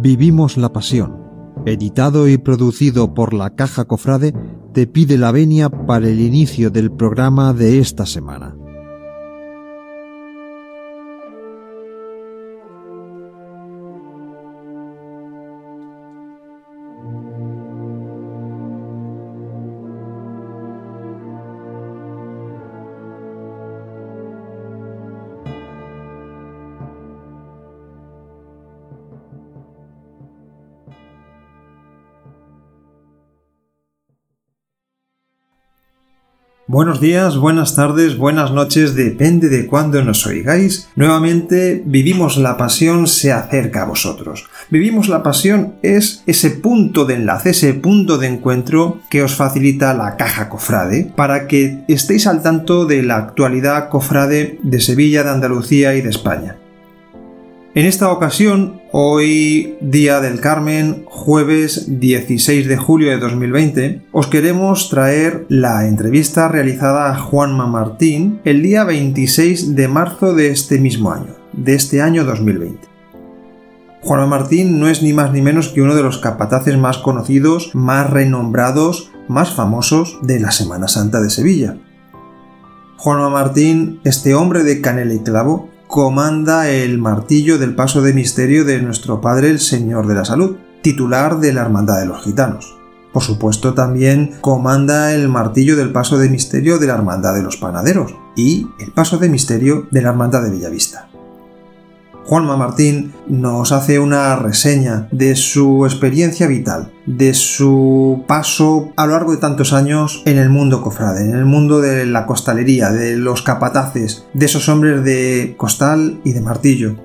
Vivimos la Pasión, editado y producido por la Caja Cofrade, te pide la venia para el inicio del programa de esta semana. Buenos días, buenas tardes, buenas noches, depende de cuándo nos oigáis. Nuevamente, Vivimos la Pasión se acerca a vosotros. Vivimos la Pasión es ese punto de enlace, ese punto de encuentro que os facilita la caja cofrade para que estéis al tanto de la actualidad cofrade de Sevilla, de Andalucía y de España. En esta ocasión, hoy día del Carmen, jueves 16 de julio de 2020, os queremos traer la entrevista realizada a Juanma Martín el día 26 de marzo de este mismo año, de este año 2020. Juanma Martín no es ni más ni menos que uno de los capataces más conocidos, más renombrados, más famosos de la Semana Santa de Sevilla. Juanma Martín, este hombre de canela y clavo, comanda el martillo del paso de misterio de nuestro Padre el Señor de la Salud, titular de la Hermandad de los Gitanos. Por supuesto también comanda el martillo del paso de misterio de la Hermandad de los Panaderos y el paso de misterio de la Hermandad de Bellavista. Juanma Martín nos hace una reseña de su experiencia vital, de su paso a lo largo de tantos años en el mundo cofrade, en el mundo de la costalería, de los capataces, de esos hombres de costal y de martillo,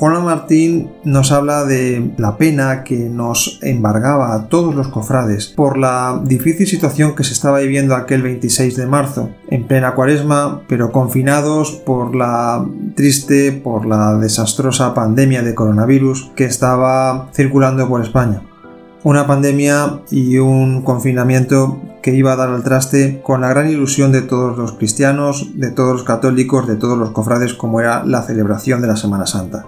Juan Martín nos habla de la pena que nos embargaba a todos los cofrades por la difícil situación que se estaba viviendo aquel 26 de marzo, en plena cuaresma, pero confinados por la triste, por la desastrosa pandemia de coronavirus que estaba circulando por España. Una pandemia y un confinamiento que iba a dar al traste con la gran ilusión de todos los cristianos, de todos los católicos, de todos los cofrades como era la celebración de la Semana Santa.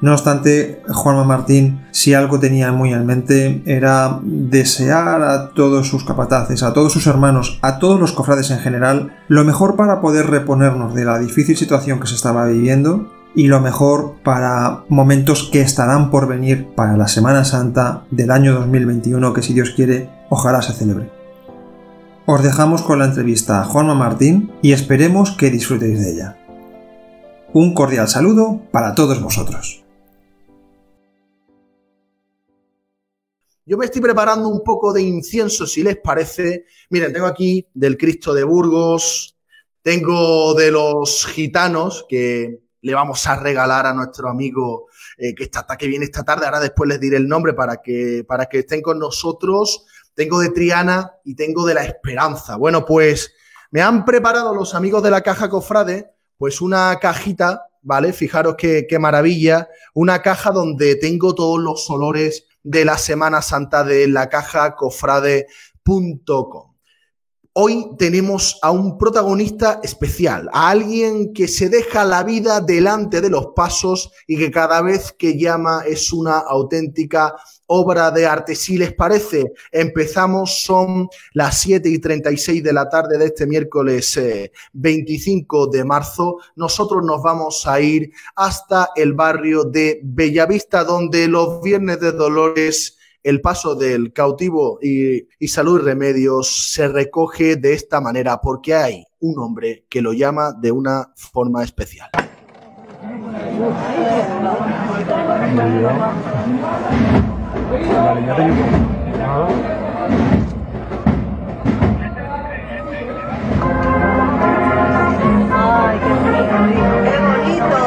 No obstante, Juanma Martín, si algo tenía muy en mente, era desear a todos sus capataces, a todos sus hermanos, a todos los cofrades en general, lo mejor para poder reponernos de la difícil situación que se estaba viviendo y lo mejor para momentos que estarán por venir para la Semana Santa del año 2021 que si Dios quiere, ojalá se celebre. Os dejamos con la entrevista a Juanma Martín y esperemos que disfrutéis de ella. Un cordial saludo para todos vosotros. Yo me estoy preparando un poco de incienso, si les parece. Miren, tengo aquí del Cristo de Burgos, tengo de los gitanos que le vamos a regalar a nuestro amigo eh, que, está, que viene esta tarde. Ahora después les diré el nombre para que, para que estén con nosotros. Tengo de Triana y tengo de la Esperanza. Bueno, pues me han preparado los amigos de la caja Cofrade, pues una cajita, ¿vale? Fijaros qué, qué maravilla. Una caja donde tengo todos los olores de la Semana Santa de la caja cofrade.com. Hoy tenemos a un protagonista especial, a alguien que se deja la vida delante de los pasos y que cada vez que llama es una auténtica obra de arte. Si les parece, empezamos, son las 7 y 36 de la tarde de este miércoles 25 eh, de marzo. Nosotros nos vamos a ir hasta el barrio de Bellavista, donde los viernes de Dolores el paso del cautivo y, y, salud y remedios se recoge de esta manera porque hay un hombre que lo llama de una forma especial la línea de YouTube. Ay, qué bonito. Qué bonito.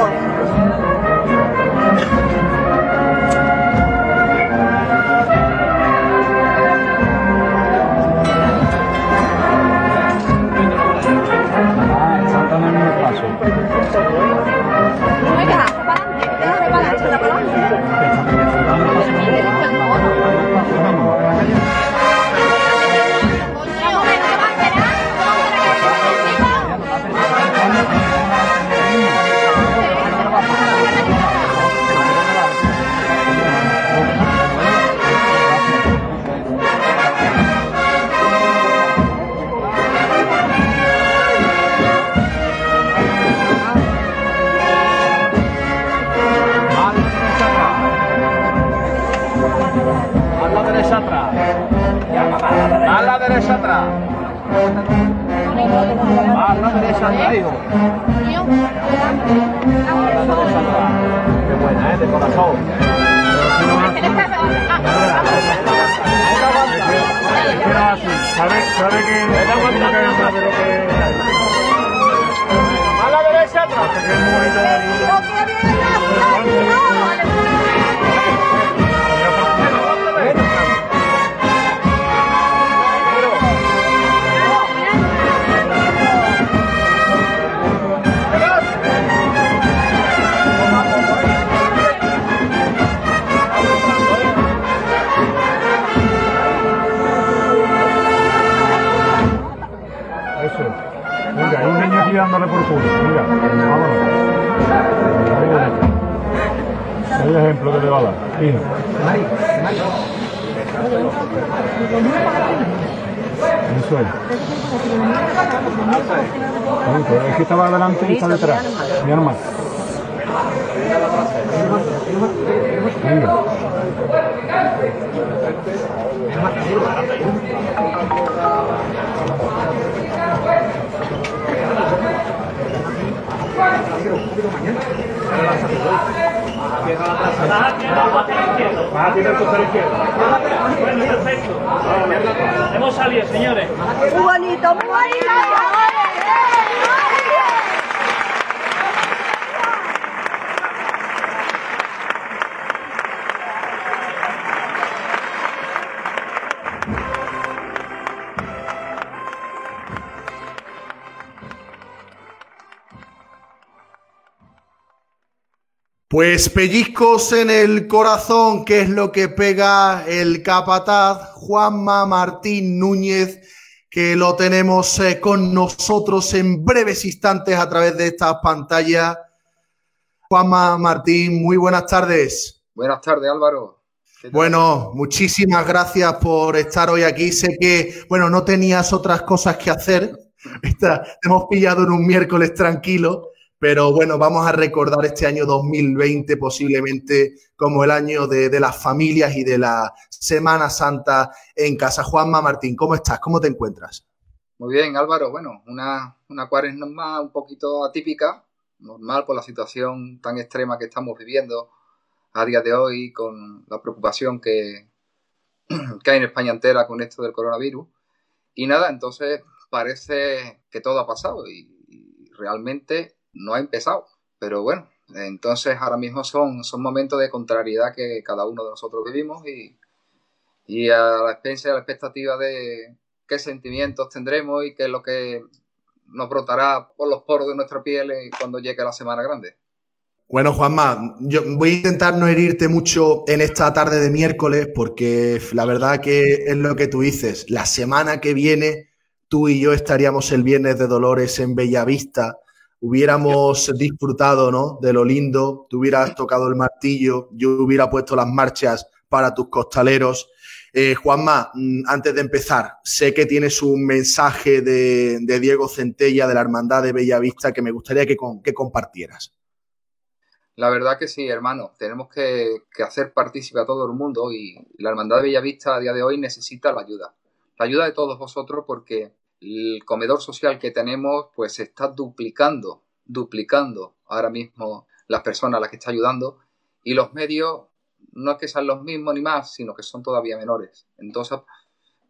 Ah, hijo. Qué buena, ¿eh? De corazón. ¿Sabe, sabe que no A la derecha. Va a dar. Fino. Eso es. Sí, pero es que estaba adelante y está detrás. Mi hermano. Venga. Izquierdo. Bueno, perfecto. Hemos salido, señores. Muy bonito, muy bonito. Pues pellizcos en el corazón, que es lo que pega el capataz Juanma Martín Núñez, que lo tenemos eh, con nosotros en breves instantes a través de estas pantallas. Juanma Martín, muy buenas tardes. Buenas tardes, Álvaro. Bueno, muchísimas gracias por estar hoy aquí. Sé que, bueno, no tenías otras cosas que hacer. Está- te hemos pillado en un miércoles tranquilo, pero bueno, vamos a recordar este año 2020 posiblemente como el año de, de las familias y de la Semana Santa en casa. Juanma Martín, ¿cómo estás? ¿Cómo te encuentras? Muy bien, Álvaro. Bueno, una, una cuaresma un poquito atípica, normal por la situación tan extrema que estamos viviendo a día de hoy, con la preocupación que, que hay en España entera con esto del coronavirus. Y nada, entonces parece que todo ha pasado y, y realmente no ha empezado. Pero bueno, entonces ahora mismo son, son momentos de contrariedad que cada uno de nosotros vivimos y, y a la expensas y a la expectativa de qué sentimientos tendremos y qué es lo que nos brotará por los poros de nuestra piel cuando llegue la semana grande. Bueno, Juanma, yo voy a intentar no herirte mucho en esta tarde de miércoles porque la verdad que es lo que tú dices. La semana que viene tú y yo estaríamos el viernes de Dolores en Bellavista. Hubiéramos disfrutado, ¿no? De lo lindo. Tú hubieras tocado el martillo, yo hubiera puesto las marchas para tus costaleros. Eh, Juanma, mm, antes de empezar, sé que tienes un mensaje de, de Diego Centella de la Hermandad de Bellavista que me gustaría que, compartieras. La verdad que sí, hermano, tenemos que, que hacer partícipe a todo el mundo y la Hermandad de Bellavista a día de hoy necesita la ayuda. La ayuda de todos vosotros porque el comedor social que tenemos pues se está duplicando, duplicando ahora mismo las personas a las que está ayudando y los medios no es que sean los mismos ni más, sino que son todavía menores. Entonces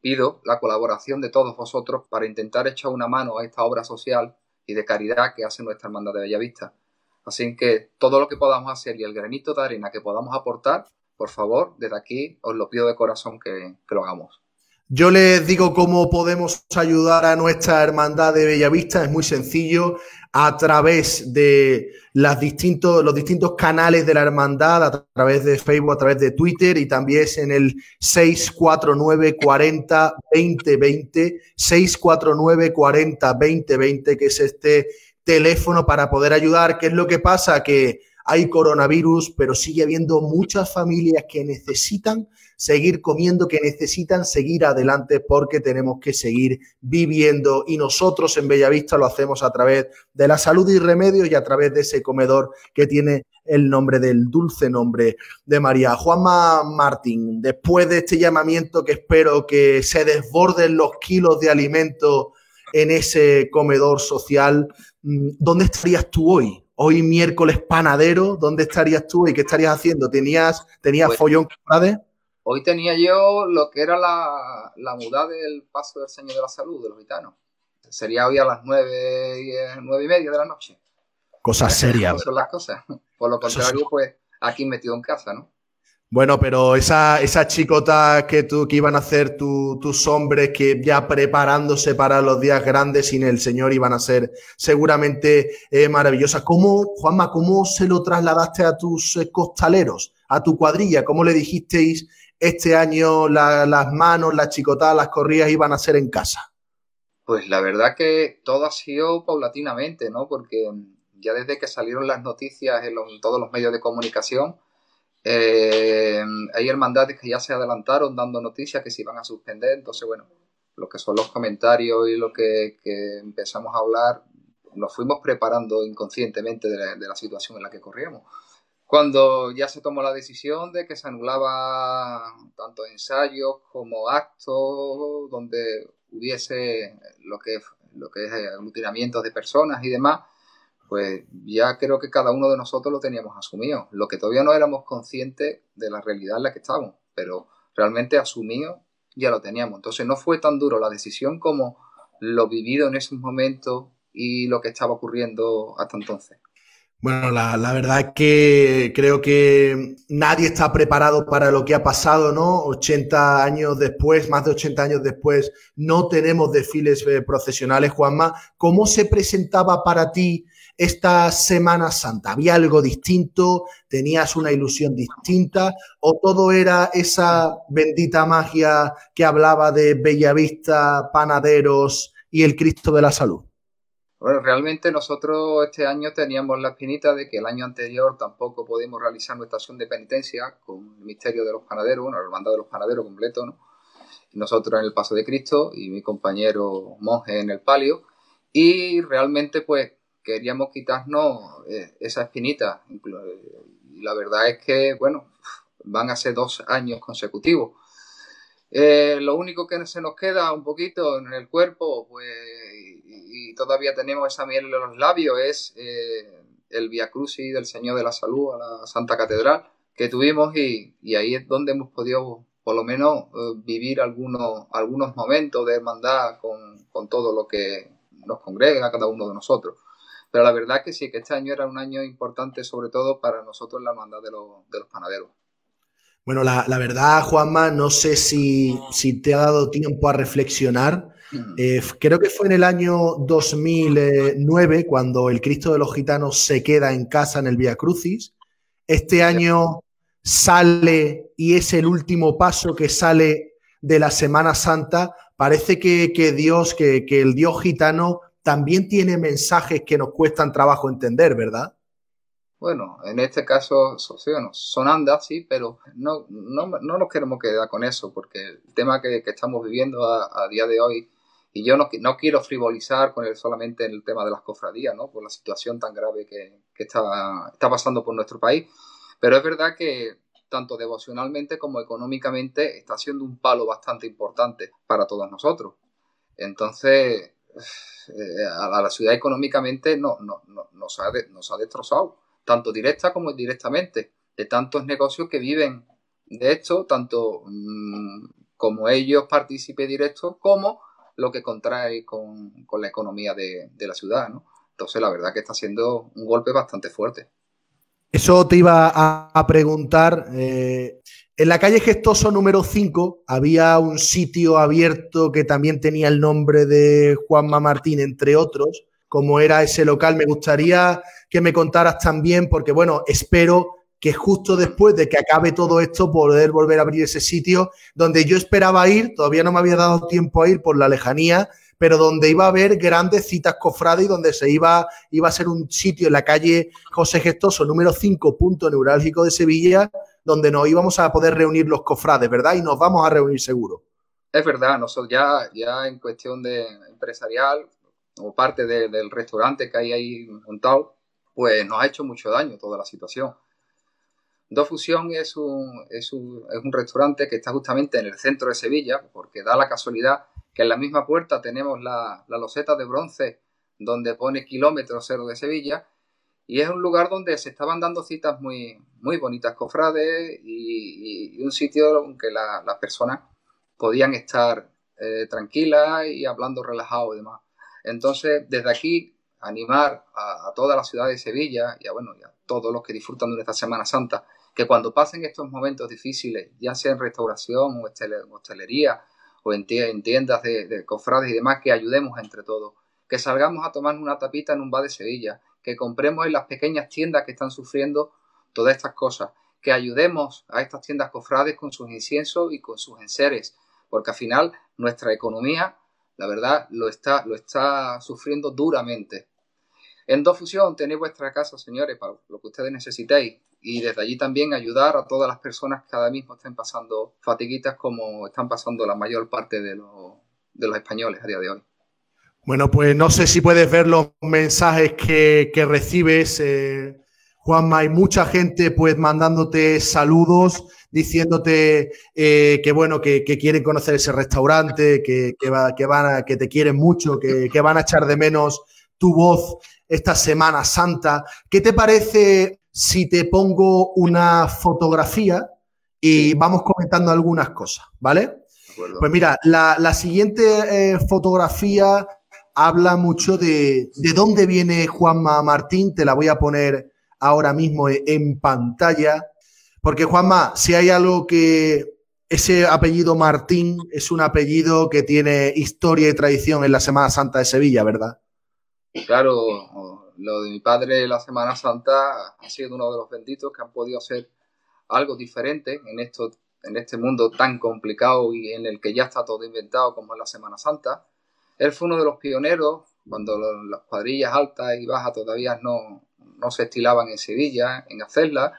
pido la colaboración de todos vosotros para intentar echar una mano a esta obra social y de caridad que hace nuestra Hermandad de Bellavista. Así que todo lo que podamos hacer y el granito de arena que podamos aportar, por favor, desde aquí os lo pido de corazón que, que lo hagamos. Yo les digo cómo podemos ayudar a nuestra hermandad de Bellavista. Es muy sencillo. A través de las distintos, los distintos canales de la hermandad, a través de Facebook, a través de Twitter y también es en el 649 40 2020, 649 40 2020, que es este teléfono para poder ayudar. ¿Qué es lo que pasa? Que hay coronavirus, pero sigue habiendo muchas familias que necesitan seguir comiendo, que necesitan seguir adelante porque tenemos que seguir viviendo y nosotros en Bellavista lo hacemos a través de la salud y remedios y a través de ese comedor que tiene el nombre del dulce nombre de María. Juanma Martín, después de este llamamiento que espero que se desborden los kilos de alimento en ese comedor social, mm, ¿dónde estarías tú hoy? Hoy miércoles panadero, ¿dónde estarías tú y qué estarías haciendo? ¿Tenías, tenías Pues- follón cofrade? Hoy tenía yo lo que era la, la muda del paso del Señor de la Salud, de los gitanos. Sería hoy a las nueve y, eh, nueve y media de la noche. Cosas serias. ¿Cómo son las cosas? Por lo contrario, pues aquí metido en casa, ¿no? Bueno, pero esa, esas chicotas que, tú, que iban a hacer tu- tus hombres, que ya preparándose para los días grandes sin el Señor iban a ser seguramente eh, maravillosas. ¿Cómo, Juanma, cómo se lo trasladaste a tus eh, costaleros, a tu cuadrilla? ¿Cómo le dijisteis este año la- las manos, las chicotadas, las corridas iban a ser en casa? Pues la verdad que todo ha sido paulatinamente, ¿no? Porque ya desde que salieron las noticias en todos los medios de comunicación, eh, hay hermandades que ya se adelantaron dando noticias que se iban a suspender. Entonces, bueno, lo que son los comentarios y lo que, que empezamos a hablar, nos fuimos preparando inconscientemente de la, de la situación en la que corríamos. Cuando ya se tomó la decisión de que se anulaba tanto ensayos como actos donde hubiese lo que, lo que es de personas y demás, pues ya creo que cada uno de nosotros lo teníamos asumido. Lo que todavía no éramos conscientes de la realidad en la que estábamos, pero realmente asumido ya lo teníamos. Entonces no fue tan duro la decisión como lo vivido en esos momentos y lo que estaba ocurriendo hasta entonces. Bueno, la, la verdad es que creo que nadie está preparado para lo que ha pasado, ¿no? 80 años después, más de 80 años después, no tenemos desfiles eh, procesionales, Juanma. ¿Cómo se presentaba para ti esta Semana Santa? ¿Había algo distinto? ¿Tenías una ilusión distinta? ¿O todo era esa bendita magia que hablaba de Bellavista, panaderos y el Cristo de la Salud? Bueno, realmente nosotros este año teníamos la espinita de que el año anterior tampoco pudimos realizar nuestra acción de penitencia con el misterio de los panaderos, bueno, la hermandad de los panaderos completo, ¿no? Nosotros en el Paso de Cristo y mi compañero monje en el palio. Y realmente, pues, queríamos quitarnos eh, esa espinita. Y la verdad es que, bueno, van a ser dos años consecutivos. Eh, lo único que se nos queda un poquito en el cuerpo, pues, todavía tenemos esa miel en los labios, es eh, el Via Crucis del Señor de la Salud a la Santa Catedral que tuvimos y, ahí es donde hemos podido, por lo menos, eh, vivir algunos, algunos momentos de hermandad con, con todo lo que nos congrega cada uno de nosotros. Pero la verdad que sí, que este año era un año importante, sobre todo para nosotros en la hermandad de los, de los panaderos. Bueno, la, la verdad, Juanma, no sé si, si te ha dado tiempo a reflexionar. Eh, creo que fue en el año 2009 cuando el Cristo de los Gitanos se queda en casa en el Via Crucis. Este año sale y es el último paso que sale de la Semana Santa. Parece que, que Dios, que, que el Dios gitano también tiene mensajes que nos cuestan trabajo entender, ¿verdad? Bueno, en este caso son andas, sí, pero no, no, no nos queremos quedar con eso, porque el tema que, que estamos viviendo a, a día de hoy, y yo no, no quiero frivolizar con él solamente en el tema de las cofradías, ¿no? Por la situación tan grave que, que está, está pasando por nuestro país, pero es verdad que tanto devocionalmente como económicamente está siendo un palo bastante importante para todos nosotros. Entonces, eh, a la, a la ciudad económicamente no, no, no- nos, ha de- nos ha destrozado tanto directa como indirectamente, de tantos negocios que viven de esto, tanto mm, como ellos partícipes directos, como lo que contrae con, con la economía de, de la ciudad, ¿no? Entonces, la verdad que está siendo un golpe bastante fuerte. Eso te iba a, preguntar. eh, en la calle Gestoso número 5 había un sitio abierto que también tenía el nombre de Juanma Martín, entre otros. Como era ese local, me gustaría que me contaras también, porque bueno, espero que justo después de que acabe todo esto, poder volver a abrir ese sitio donde yo esperaba ir, todavía no me había dado tiempo a ir por la lejanía, pero donde iba a haber grandes citas cofrades y donde se iba, iba a ser un sitio en la calle José Gestoso, número 5, punto neurálgico de Sevilla, donde nos íbamos a poder reunir los cofrades, ¿verdad? Y nos vamos a reunir seguro. Es verdad, nosotros ya, ya en cuestión de empresarial, o parte de- del restaurante que hay ahí montado, pues nos ha hecho mucho daño toda la situación. Dos Fusión es un, es, un, es un restaurante que está justamente en el centro de Sevilla, porque da la casualidad que en la misma puerta tenemos la, loseta de bronce donde pone kilómetro cero de Sevilla, y es un lugar donde se estaban dando citas muy, bonitas, cofrades, y, un sitio en que las personas podían estar eh, tranquilas y hablando relajado y demás. Entonces, desde aquí, animar a, toda la ciudad de Sevilla y a, y a todos los que disfrutan de esta Semana Santa, que cuando pasen estos momentos difíciles, ya sea en restauración o hostelería o en, tiendas de, de cofrades y demás, que ayudemos entre todos que salgamos a tomar una tapita en un bar de Sevilla, que compremos en las pequeñas tiendas que están sufriendo todas estas cosas, que ayudemos a estas tiendas cofrades con sus inciensos y con sus enseres, porque al final nuestra economía, la verdad, lo está, lo está sufriendo duramente. En Dofusión tenéis vuestra casa, señores, para lo que ustedes necesitéis. Y desde allí también ayudar a todas las personas que ahora mismo estén pasando fatiguitas como están pasando la mayor parte de los, de los españoles a día de hoy. Bueno, pues no sé si puedes ver los mensajes que, recibes, eh, Juanma. Hay mucha gente pues mandándote saludos, diciéndote eh, que bueno, que, quieren conocer ese restaurante, que, que, van que te quieren mucho, que, van a echar de menos tu voz esta Semana Santa. ¿Qué te parece si te pongo una fotografía y vamos comentando algunas cosas, ¿vale? Pues mira, la, siguiente eh, fotografía habla mucho de, de dónde viene Juanma Martín, te la voy a poner ahora mismo en pantalla, porque Juanma, si hay algo que ese apellido Martín es un apellido que tiene historia y tradición en la Semana Santa de Sevilla, ¿verdad? Claro, lo de mi padre la Semana Santa ha sido uno de los benditos que han podido hacer algo diferente en, esto, en este mundo tan complicado y en el que ya está todo inventado como es la Semana Santa. Él fue uno de los pioneros cuando las cuadrillas altas y bajas todavía no, se estilaban en Sevilla, en hacerlas,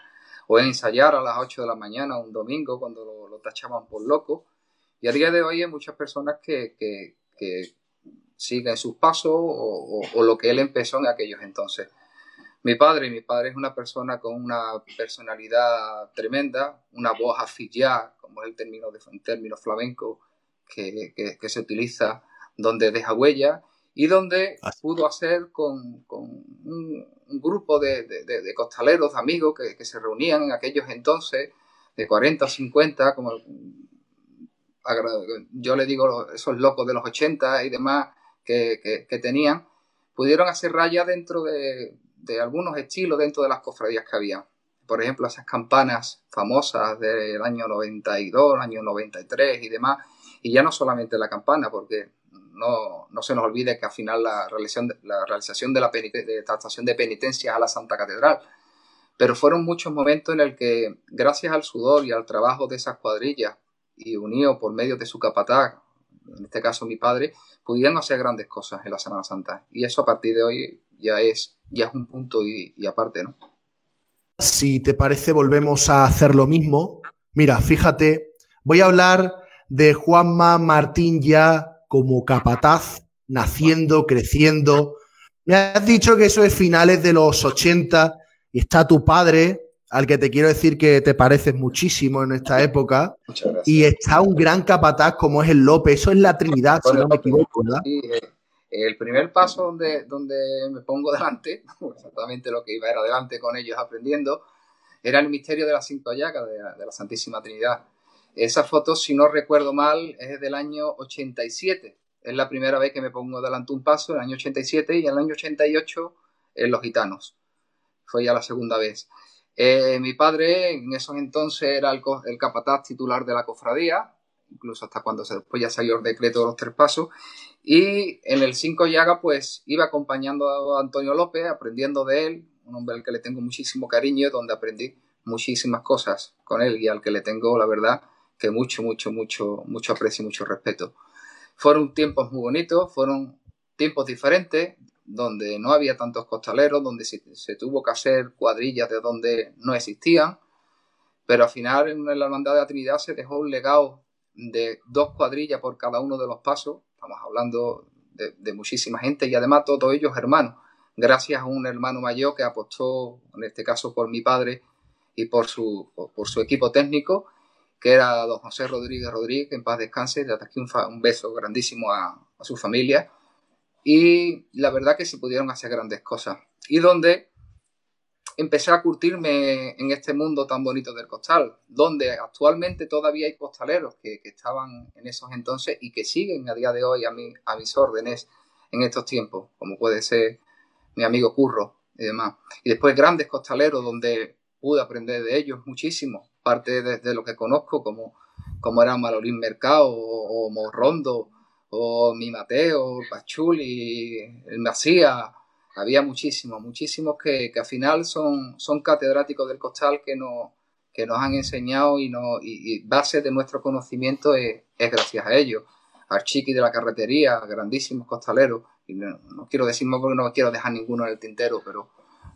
o en ensayar a las 8 de la mañana un domingo cuando lo, tachaban por loco. Y a día de hoy hay muchas personas que, siguen sus pasos o, lo que él empezó en aquellos entonces. Mi padre, mi padre es una persona con una personalidad tremenda, una voz afillada, como es el término, de, término flamenco que, que se utiliza donde deja huella y donde pudo hacer con, un, grupo de, costaleros, amigos que, se reunían en aquellos entonces, de 40 o 50, como yo le digo esos locos de los 80 y demás que, tenían, pudieron hacer raya dentro de, algunos estilos dentro de las cofradías que había. Por ejemplo, esas campanas famosas del año 92, año 93 y demás, y ya no solamente la campana, porque no, no, se nos olvide que al final la realización, de la de tratación de penitencias a la Santa Catedral. Pero fueron muchos momentos en el que, gracias al sudor y al trabajo de esas cuadrillas, y unido por medio de su capataz, en este caso mi padre, pudieron hacer grandes cosas en la Semana Santa. Y eso a partir de hoy ya es, ya es un punto y, y aparte, ¿no? Si te parece, volvemos a hacer lo mismo. Mira, fíjate, voy a hablar de Juanma Martín ya como capataz, naciendo, creciendo. Me has dicho que eso es finales de los 80 y está tu padre, al que te quiero decir que te pareces muchísimo en esta época. Y está un gran capataz como es el López. Eso es la Trinidad, si no me equivoco, ¿verdad? Eh, el primer paso donde, donde me pongo delante, exactamente lo que iba era delante con ellos aprendiendo, era el misterio de la cinco llagas de, de la Santísima Trinidad. Esa foto, si no recuerdo mal, es del año 87. Es la primera vez que me pongo delante un paso, el año 87, y en el año 88 en Los Gitanos. Fue ya la segunda vez. Eh, mi padre en esos entonces era el, capataz titular de la cofradía, incluso hasta cuando se, después ya salió el decreto de los tres pasos. Y en el cinco llaga, pues iba acompañando a Antonio López, aprendiendo de él, un hombre al que le tengo muchísimo cariño, donde aprendí muchísimas cosas con él y al que le tengo, la verdad, que mucho, mucho, mucho, mucho aprecio y mucho respeto. Fueron tiempos muy bonitos, fueron tiempos diferentes, donde no había tantos costaleros, donde se, tuvo que hacer cuadrillas de donde no existían, pero al final en la Hermandad de la Trinidad se dejó un legado de dos cuadrillas por cada uno de los pasos, estamos hablando de, muchísima gente y además todos ellos hermanos, gracias a un hermano mayor que apostó, en este caso por mi padre y por su, por su equipo técnico, que era don José Rodríguez Rodríguez, en paz descanse, desde aquí un, un beso grandísimo a, su familia. Y la verdad que se pudieron hacer grandes cosas. Y donde empecé a curtirme en este mundo tan bonito del costal, donde actualmente todavía hay costaleros que, que estaban en esos entonces y que siguen a día de hoy a, mi, a mis órdenes en estos tiempos, como puede ser mi amigo Curro y demás. Y después grandes costaleros donde pude aprender de ellos muchísimo, parte de, de lo que conozco, como, como era Malolín Mercado o, o Morrondo o mi Mateo, Pachuli, el Macías, había muchísimos, muchísimos que, que, al final son, son catedráticos del costal que, no, que nos han enseñado y, no, y, y base de nuestro conocimiento es, es, gracias a ellos. Archiqui de la carretería, grandísimos costaleros, no, quiero decir más porque no quiero dejar ninguno en el tintero, pero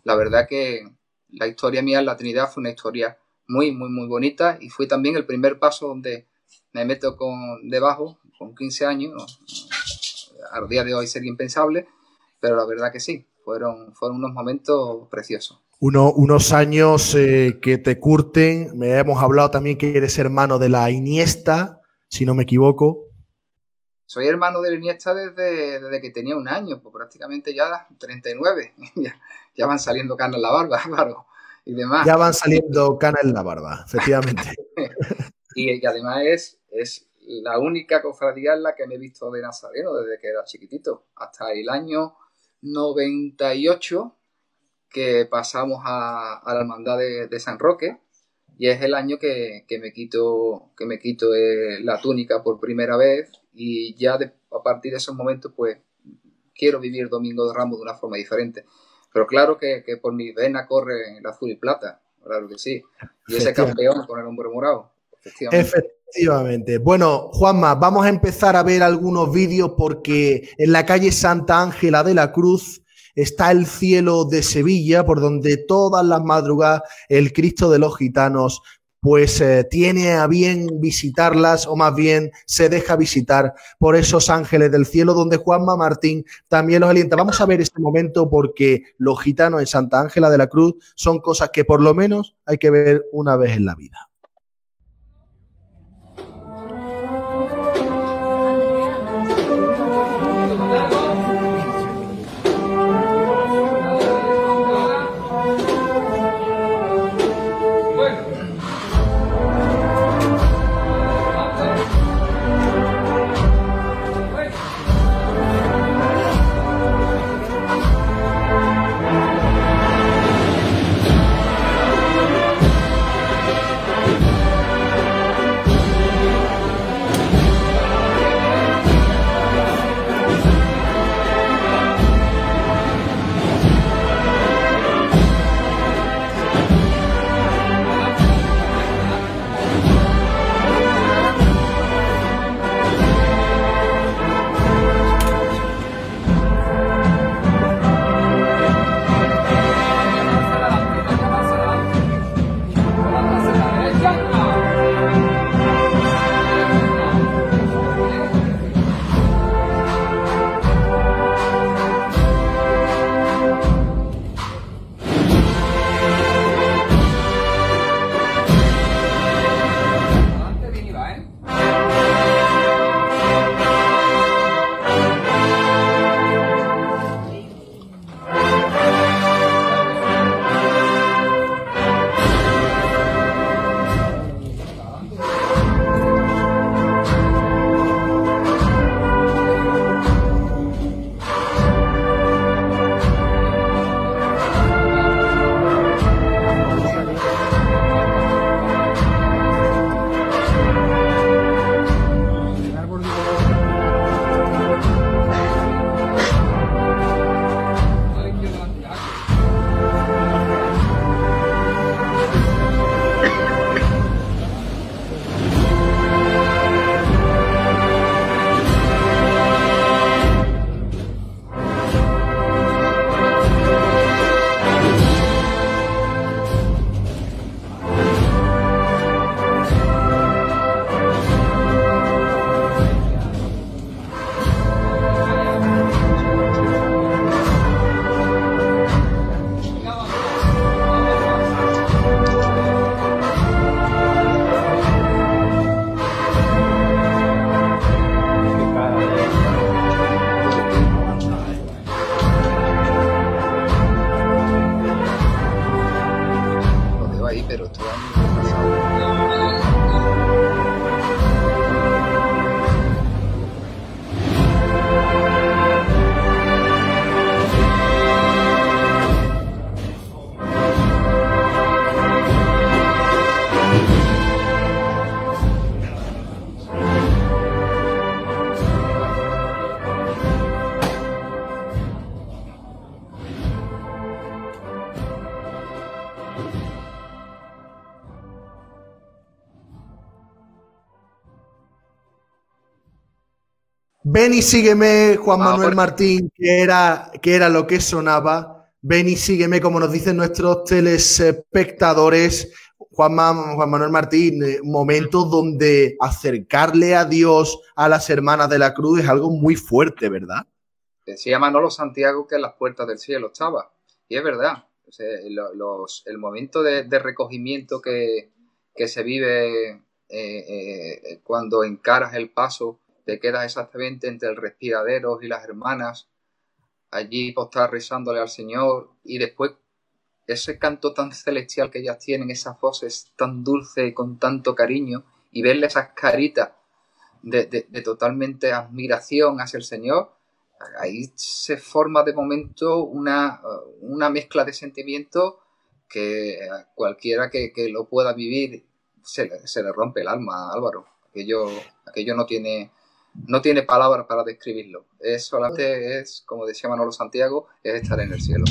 la verdad que la historia mía en la Trinidad fue una historia muy, muy, muy bonita y fue también el primer paso donde me meto con debajo, con 15 años, al día de hoy sería impensable, pero la verdad que sí, fueron, fueron unos momentos preciosos. Uno, unos años eh, que te curten, me hemos hablado también que eres hermano de la Iniesta, si no me equivoco. Soy hermano de la Iniesta desde, desde que tenía un año, pues prácticamente ya 39, ya, ya van saliendo canas en la barba, claro, y demás. Ya van saliendo canas en la barba, efectivamente. y, y, además es, es la única cofradía en la que me he visto de nazareno desde que era chiquitito, hasta el año 98 que pasamos a, a la hermandad de, de, San Roque y es el año que, que me quito, que me quito eh, la túnica por primera vez y ya de, a partir de esos momentos pues quiero vivir Domingo de Ramos de una forma diferente. Pero claro que, que por mi vena corre el azul y plata, claro que sí. Y ese campeón con el hombre morado. Efectivamente. Efectivamente. Bueno, Juanma, vamos a empezar a ver algunos vídeos porque en la calle Santa Ángela de la Cruz está el cielo de Sevilla, por donde todas las madrugadas el Cristo de los Gitanos pues eh, tiene a bien visitarlas o más bien se deja visitar por esos ángeles del cielo donde Juanma Martín también los alienta. Vamos a ver este momento porque los gitanos en Santa Ángela de la Cruz son cosas que por lo menos hay que ver una vez en la vida. Ven y sígueme, Juan Ah, Manuel porque- Martín, que era, que era lo que sonaba. Ven y sígueme, como nos dicen nuestros telespectadores. Juan, Ma- Juan Manuel Martín, eh, momentos donde acercarle a Dios a las hermanas de la cruz es algo muy fuerte, ¿verdad? Decía Manolo Santiago que en las puertas del cielo estaba. Y es verdad. O sea, lo- los- el momento de, de recogimiento que, que se vive eh, eh, cuando encaras el paso, te quedas exactamente entre el respiradero y las hermanas, allí postrar rezándole al Señor, y después ese canto tan celestial que ellas tienen, esas voces tan dulces y con tanto cariño, y verle esas caritas de, de- totalmente admiración hacia el Señor, ahí se forma de momento una, una mezcla de sentimientos que cualquiera que, que lo pueda vivir se, le- se le rompe el alma, Álvaro. Aquello, aquello no tiene no tiene palabras para describirlo. Es solamente es, como decía Manolo Santiago, es estar en el cielo.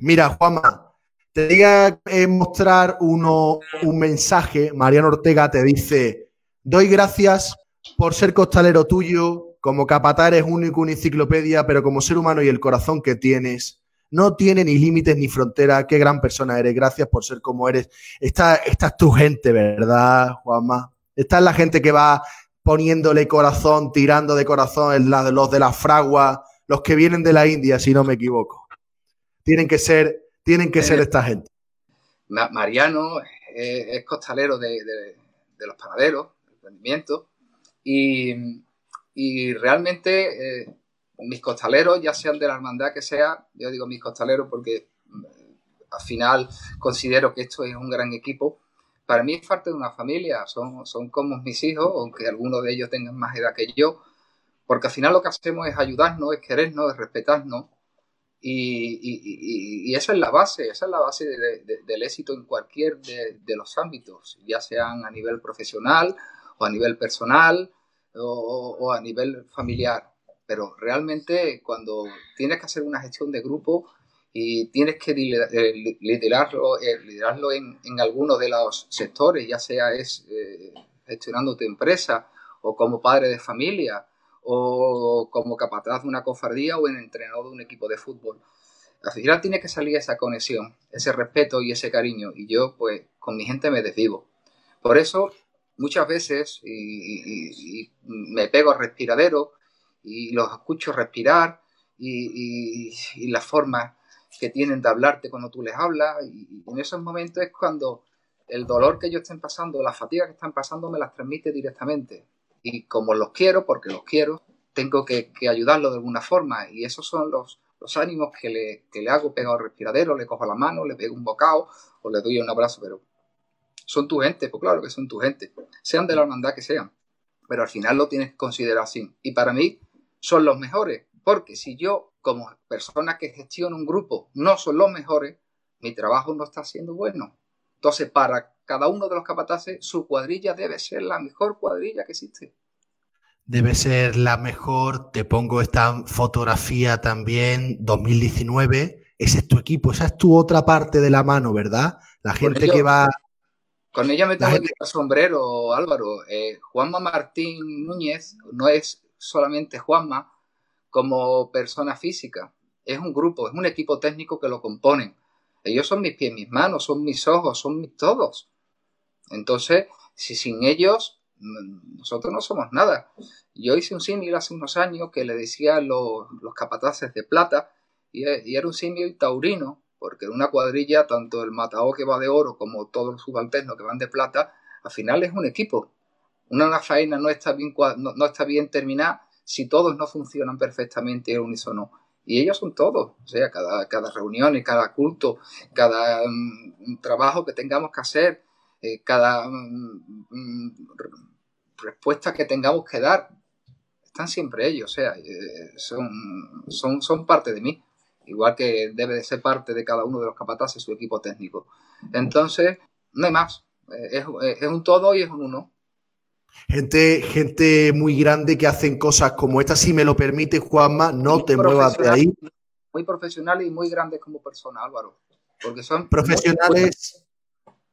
Mira, Juanma, te diga eh, mostrar uno, un mensaje. Mariano Ortega te dice: Doy gracias por ser costalero tuyo. Como capataz eres único, una enciclopedia, pero como ser humano y el corazón que tienes, no tiene ni límites ni fronteras. Qué gran persona eres. Gracias por ser como eres. Esta, esta es tu gente, ¿verdad, Juanma? Esta es la gente que va poniéndole corazón, tirando de corazón, los de la fragua, los que vienen de la India, si no me equivoco. Tienen que ser, tienen que ser Eh, esta gente. Ma- Mariano es, es costalero de, de- de los panaderos, del rendimiento, y, y realmente eh, mis costaleros, ya sean de la hermandad que sea, yo digo mis costaleros porque mm, al final considero que esto es un gran equipo. Para mí es parte de una familia, son, son como mis hijos, aunque algunos de ellos tengan más edad que yo, porque al final lo que hacemos es ayudarnos, es querernos, es respetarnos, y, y- esa es la base, esa es la base de- de- del éxito en cualquier de, los ámbitos, ya sean a nivel profesional o a nivel personal o a nivel familiar. Pero realmente cuando tienes que hacer una gestión de grupo y tienes que eh, li- liderarlo, eh, liderarlo en, en alguno de los sectores, ya sea es eh, gestionando tu empresa o como padre de familia o como capataz de una cofradía o en entrenador de un equipo de fútbol. Al final tiene que salir esa conexión, ese respeto y ese cariño. Y yo, pues, con mi gente me desvivo. Por eso, muchas veces, y, y- y me pego al respiradero y los escucho respirar y, y- y la forma que tienen de hablarte cuando tú les hablas. Y, en esos momentos es cuando el dolor que ellos estén pasando, la fatiga que están pasando, me las transmite directamente y como los quiero, porque los quiero, tengo que, que ayudarlos de alguna forma. Y esos son los, los ánimos que le, que le hago pegado al respiradero, le cojo la mano, le pego un bocado o le doy un abrazo, pero son tu gente, pues claro que son tu gente, sean de la hermandad que sean, pero al final lo tienes que considerar así. Y para mí son los mejores, porque si yo, como persona que gestiona un grupo, no son los mejores, mi trabajo no está siendo bueno. Entonces, para cada uno de los capataces, su cuadrilla debe ser la mejor cuadrilla que existe. Debe ser la mejor. Te pongo esta fotografía también, 2019. Ese es tu equipo, esa es tu otra parte de la mano, ¿verdad? La gente ello- que va. Con ella me tengo que gente- quitar sombrero, Álvaro. Eh, Juanma Martín Núñez no es solamente Juanma como persona física, es un grupo, es un equipo técnico que lo componen. Ellos son mis pies, mis manos, son mis ojos, son mis todos. Entonces, si sin ellos, mm, nosotros no somos nada. Yo hice un símil hace unos años que le decía los, capataces de plata, y, e- y era un símil taurino, porque una cuadrilla, tanto el matao que va de oro como todos los subalternos que van de plata, al final es un equipo. Una, una faena no está, bien, no está bien terminada si todos no funcionan perfectamente en unísono. Y ellos son todos, o sea, cada, cada reunión, y cada culto, cada mm, trabajo que tengamos que hacer, eh, cada re- respuesta que tengamos que dar, están siempre ellos, o sea, eh, son, son, son parte de mí, igual que debe de ser parte de cada uno de los capataces su equipo técnico. Entonces, no hay más, eh, es, es un todo y es un uno. Gente, gente muy grande que hacen cosas como esta. Si me lo permite, Juanma, no Muy te muevas de ahí. Muy profesionales y muy grandes como persona, Álvaro, porque son Profesionales,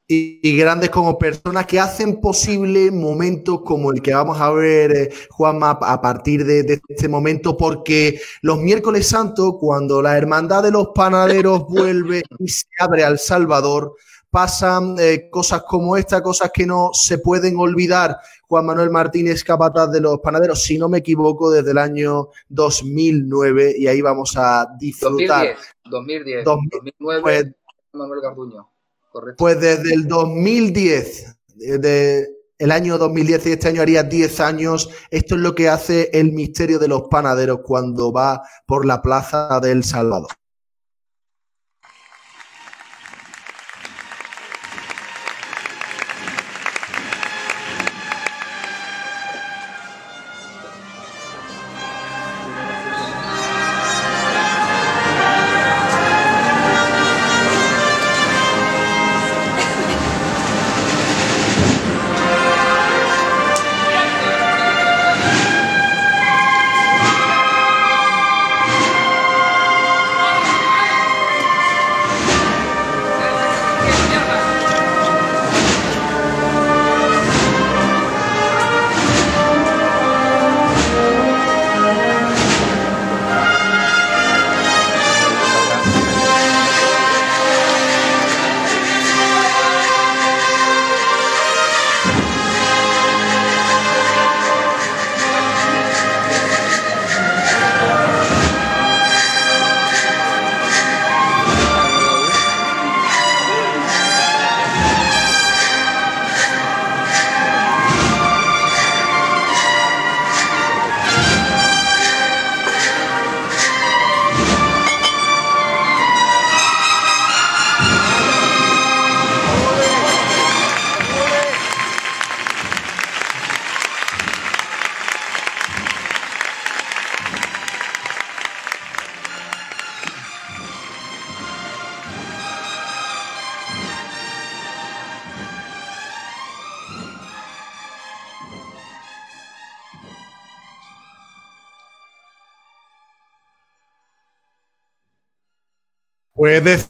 y, grandes como personas que hacen posible momentos como el que vamos a ver, eh, Juanma, a partir de, este momento, porque los miércoles santos, cuando la hermandad de los panaderos vuelve y se abre al Salvador, pasan eh, cosas como esta, cosas que no se pueden olvidar. Juan Manuel Martínez, capataz de los panaderos, si no me equivoco, desde el año 2009, y ahí vamos a disfrutar. 2010, 2010 2009, pues, Manuel Garduño. Pues desde el 2010, desde el año 2010 y este año haría 10 años, esto es lo que hace el misterio de los panaderos cuando va por la plaza del Salvador.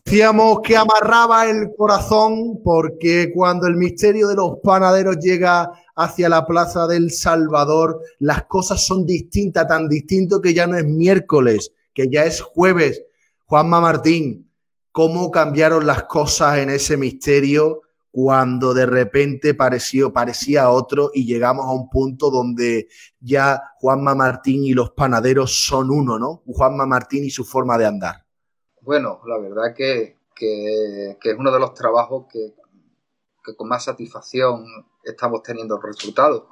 Decíamos que amarraba el corazón porque cuando el misterio de los panaderos llega hacia la Plaza del Salvador, las cosas son distintas, tan distinto que ya no es miércoles, que ya es jueves. Juanma Martín, ¿cómo cambiaron las cosas en ese misterio cuando de repente pareció, parecía otro y llegamos a un punto donde ya Juanma Martín y los panaderos son uno, ¿no? Juanma Martín y su forma de andar. Bueno, la verdad que, es uno de los trabajos que, con más satisfacción estamos teniendo resultados.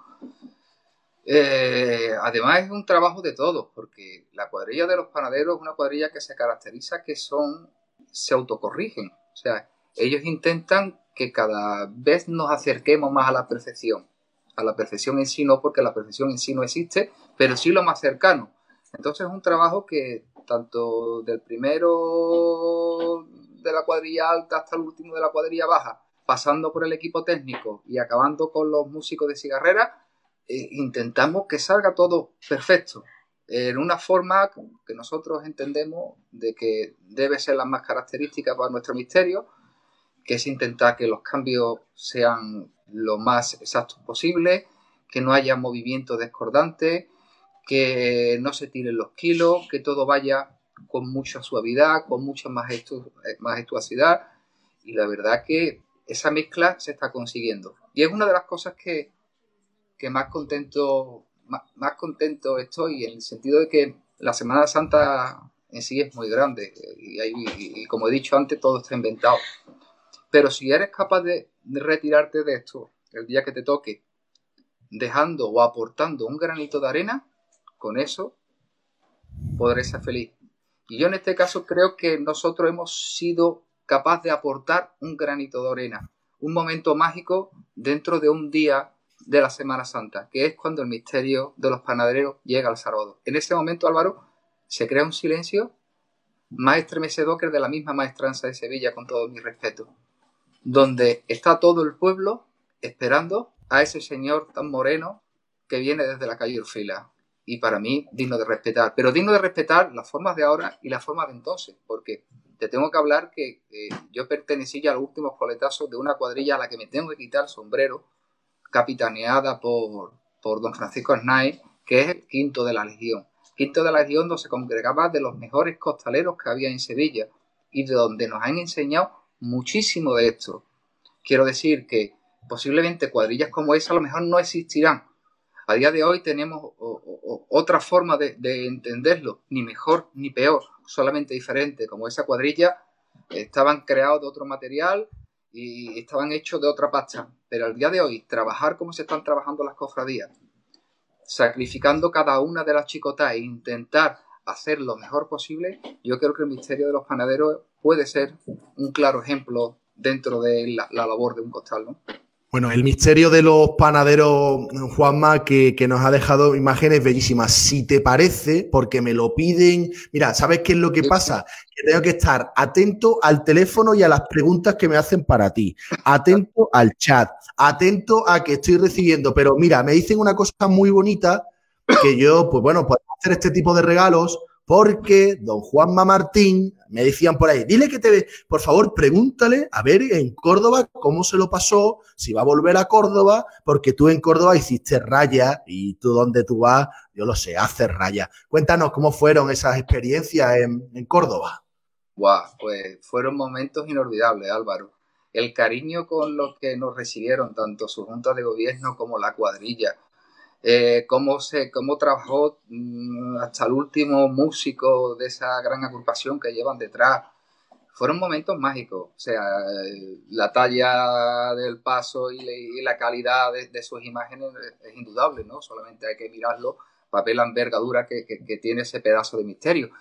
Eh, además es un trabajo de todos, porque la cuadrilla de los panaderos es una cuadrilla que se caracteriza que son, se autocorrigen. O sea, ellos intentan que cada vez nos acerquemos más a la perfección. A la perfección en sí no, porque la perfección en sí no existe, pero sí lo más cercano. Entonces es un trabajo que tanto del primero de la cuadrilla alta hasta el último de la cuadrilla baja, pasando por el equipo técnico y acabando con los músicos de cigarrera, eh, intentamos que salga todo perfecto, en una forma que nosotros entendemos de que debe ser la más característica para nuestro misterio, que es intentar que los cambios sean lo más exactos posible, que no haya movimientos discordantes, que no se tiren los kilos, que todo vaya con mucha suavidad, con mucha majestuosidad y la verdad que esa mezcla se está consiguiendo. Y es una de las cosas que, más contento más, contento estoy en el sentido de que la Semana Santa en sí es muy grande y, como he dicho antes todo está inventado. Pero si eres capaz de retirarte de esto el día que te toque, dejando o aportando un granito de arena, con eso podré ser feliz. Y yo en este caso creo que nosotros hemos sido capaces de aportar un granito de arena, un momento mágico dentro de un día de la Semana Santa, que es cuando el misterio de los panaderos llega al Salvador. En ese momento, Álvaro, se crea un silencio más estremecedor que el de la misma maestranza de Sevilla, con todo mi respeto, donde está todo el pueblo esperando a ese señor tan moreno que viene desde la calle Urfila y para mí digno de respetar. Pero digno de respetar las formas de ahora y las formas de entonces, porque te tengo que hablar que yo pertenecí ya a los últimos coletazos de una cuadrilla a la que me tengo que quitar el sombrero, capitaneada por, por don Francisco Snay, que es el quinto de la Legión. Quinto de la Legión donde se congregaba de los mejores costaleros que había en Sevilla y de donde nos han enseñado muchísimo de esto. Quiero decir que posiblemente cuadrillas como esa a lo mejor no existirán. A día de hoy tenemos otra forma de, entenderlo, ni mejor ni peor, solamente diferente. Como esa cuadrilla estaban creados de otro material y estaban hechos de otra pasta. Pero al día de hoy, trabajar como se están trabajando las cofradías, sacrificando cada una de las chicotas e intentar hacer lo mejor posible, yo creo que el misterio de los panaderos puede ser un claro ejemplo dentro de la, la labor de un costal, ¿no? Bueno, el misterio de los panaderos, Juanma, que, que, nos ha dejado imágenes bellísimas. Si te parece, porque me lo piden. Mira, ¿sabes qué es lo que pasa? Que tengo que estar atento al teléfono y a las preguntas que me hacen para ti. Atento al chat. Atento a que estoy recibiendo. Pero mira, me dicen una cosa muy bonita que yo, pues bueno, puedo hacer este tipo de regalos porque don Juanma Martín, me decían por ahí, dile que te, por favor, pregúntale a ver en Córdoba cómo se lo pasó, si va a volver a Córdoba, porque tú en Córdoba hiciste raya y tú donde tú vas, yo lo sé, haces raya. Cuéntanos cómo fueron esas experiencias en, Córdoba. Guau, pues fueron momentos inolvidables, Álvaro. El cariño con lo que nos recibieron tanto su junta de gobierno como la cuadrilla, eh, cómo, se, cómo trabajó mm, hasta el último músico de esa gran agrupación que llevan detrás. Fueron momentos mágicos, o sea, la talla del paso y, la calidad de, sus imágenes es indudable, ¿no? Solamente hay que mirarlo para ver envergadura que, tiene ese pedazo de misterio.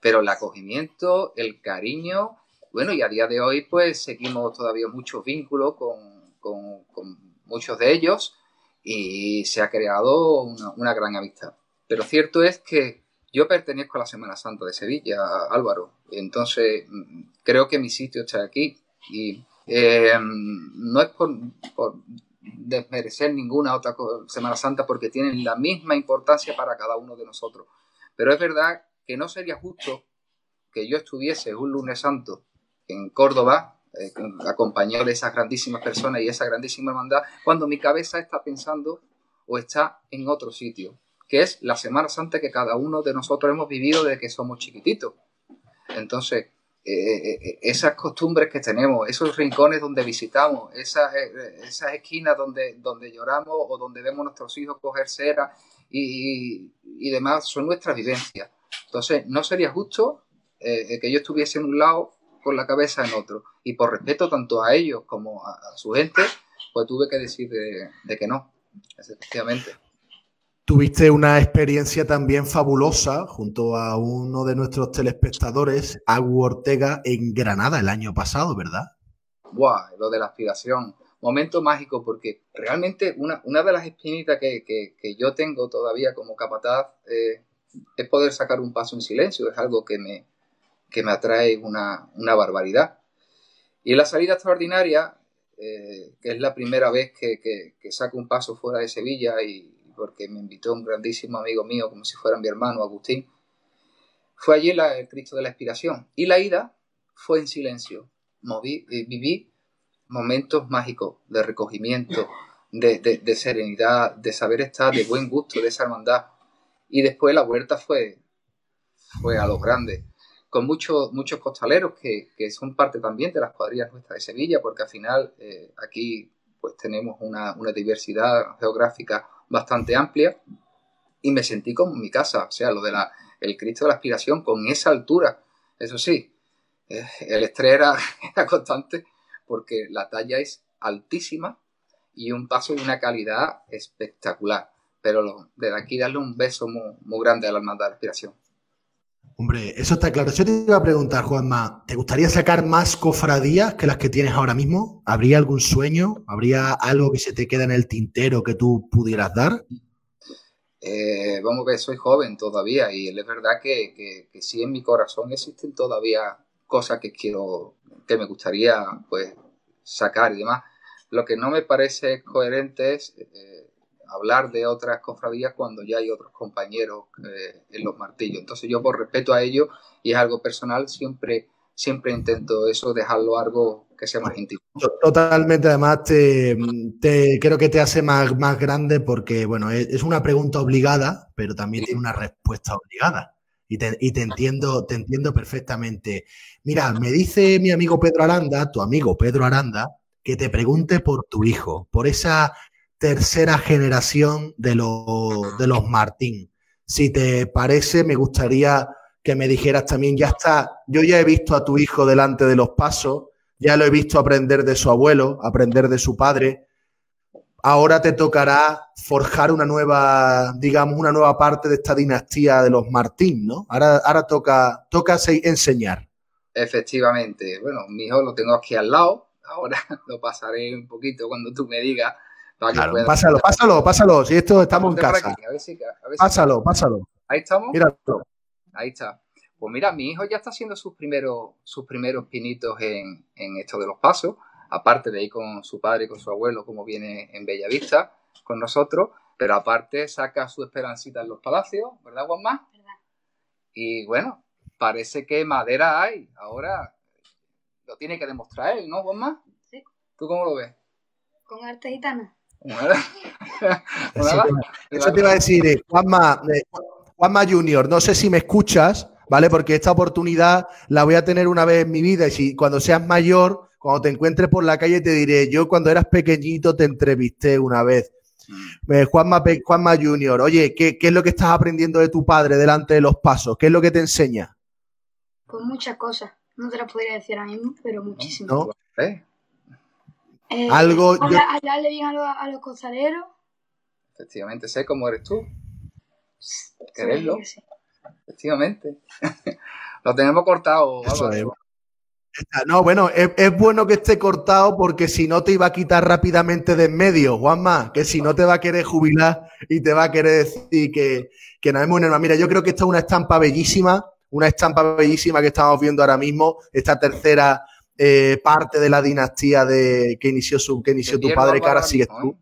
Pero el acogimiento, el cariño, bueno, y a día de hoy pues seguimos todavía muchos vínculos con, con muchos de ellos y se ha creado una, gran amistad. Pero cierto es que yo pertenezco a la Semana Santa de Sevilla, Álvaro, entonces mm, creo que mi sitio está aquí y eh, no es por, desmerecer ninguna otra Semana Santa porque tienen la misma importancia para cada uno de nosotros. Pero es verdad que no sería justo que yo estuviese un lunes santo en Córdoba eh, acompañado de esas grandísimas personas y esa grandísima hermandad, cuando mi cabeza está pensando o está en otro sitio, que es la Semana Santa que cada uno de nosotros hemos vivido desde que somos chiquititos. Entonces, eh, eh, esas costumbres que tenemos, esos rincones donde visitamos, esas, esas esquinas donde, donde lloramos o donde vemos a nuestros hijos coger cera y, y demás, son nuestras vivencias. Entonces, no sería justo que yo estuviese en un lado con la cabeza en otro. Y por respeto tanto a ellos como a, su gente, pues tuve que decir de, que no, efectivamente. Tuviste una experiencia también fabulosa junto a uno de nuestros telespectadores, Agu Ortega, en Granada el año pasado, ¿verdad? Buah, lo de la aspiración. Momento mágico, porque realmente una, una de las espinitas que, que, yo tengo todavía como capataz eh, es poder sacar un paso en silencio. Es algo que me, que me atrae una, barbaridad. Y la salida extraordinaria, eh, que es la primera vez que, saco un paso fuera de Sevilla y porque me invitó un grandísimo amigo mío, como si fuera mi hermano, Agustín, fue allí el Cristo de la Inspiración. Y la ida fue en silencio. Moví, eh, viví momentos mágicos de recogimiento, de, de, serenidad, de saber estar, de buen gusto, de esa hermandad. Y después la vuelta fue, fue a lo grande con muchos, muchos costaleros que, son parte también de las cuadrillas nuestras de Sevilla, porque al final eh, aquí pues tenemos una, diversidad geográfica bastante amplia. Y me sentí como mi casa, o sea, lo de la, el Cristo de la Aspiración con esa altura, eso sí, eh, el estrés era, constante porque la talla es altísima y un paso de una calidad espectacular, pero desde aquí darle un beso muy, muy grande a la hermandad de la aspiración. Hombre, eso está claro. Yo te iba a preguntar, Juanma, ¿te gustaría sacar más cofradías que las que tienes ahora mismo? ¿Habría algún sueño? ¿Habría algo que se te queda en el tintero que tú pudieras dar? Eh, vamos a ver, soy joven todavía y es verdad que, que, sí en mi corazón existen todavía cosas que quiero, que me gustaría pues sacar y demás. Lo que no me parece coherente es eh, hablar de otras cofradías cuando ya hay otros compañeros eh, en los martillos. Entonces yo por respeto a ellos y es algo personal siempre siempre intento eso, dejarlo algo que sea más íntimo. Totalmente, además te, te- creo que te hace más, más grande porque, bueno, es, es una pregunta obligada, pero también tiene una respuesta obligada. Y te, y te entiendo, te entiendo perfectamente. Mira, me dice mi amigo Pedro Aranda, tu amigo Pedro Aranda, que te pregunte por tu hijo, por esa tercera generación de los, de los Martín. Si te parece, me gustaría que me dijeras también, ya está, yo ya he visto a tu hijo delante de los pasos, ya lo he visto aprender de su abuelo, aprender de su padre. Ahora te tocará forjar una nueva, digamos, una nueva parte de esta dinastía de los Martín, ¿no? Ahora, ahora toca, toca se- enseñar. Efectivamente, bueno, mi hijo lo tengo aquí al lado, ahora lo pasaré un poquito cuando tú me digas. Claro, pueda- pásalo, pásalo, pásalo. Si esto estamos en Ponte por casa. aquí, a ver si- a ver si- Pásalo, pásalo. Ahí estamos. Míralo. Ahí está. Pues mira, mi hijo ya está haciendo sus primeros, sus primeros pinitos en, en esto de los pasos, aparte de ir con su padre y con su abuelo, como viene en Bellavista con nosotros, pero aparte saca su esperancita en los palacios, ¿verdad, Juanma? Y bueno, parece que madera hay. Ahora lo tiene que demostrar él, ¿no, Juanma? Sí. ¿Tú cómo lo ves? Con arte gitana. Eso te, eso te iba a decir, eh, Juanma, eh, Juanma Junior, no sé si me escuchas, ¿vale? Porque esta oportunidad la voy a tener una vez en mi vida y si cuando seas mayor, cuando te encuentres por la calle, te diré, yo cuando eras pequeñito te entrevisté una vez. Eh, Juanma, Juanma Junior, oye, ¿qué, qué es lo que estás aprendiendo de tu padre delante de los pasos? ¿Qué es lo que te enseña? Pues muchas cosas. No te las podría decir ahora mismo, pero muchísimas. ¿No? Eh, Algo- yo- habla- Hablarle bien a los, a los costaleros. Efectivamente, sé cómo eres tú. Quererlo. que sí. Efectivamente. Lo tenemos cortado. Es. No, bueno, es, es bueno que esté cortado porque si no te iba a quitar rápidamente de en medio, Juanma, que si no te va a querer jubilar y te va a querer decir que, que nos hemos unido. Mira, yo creo que esta es una estampa bellísima, una estampa bellísima que estamos viendo ahora mismo, esta tercera eh, parte de la dinastía de que inició su, que inició tu padre, que ahora sigues tú.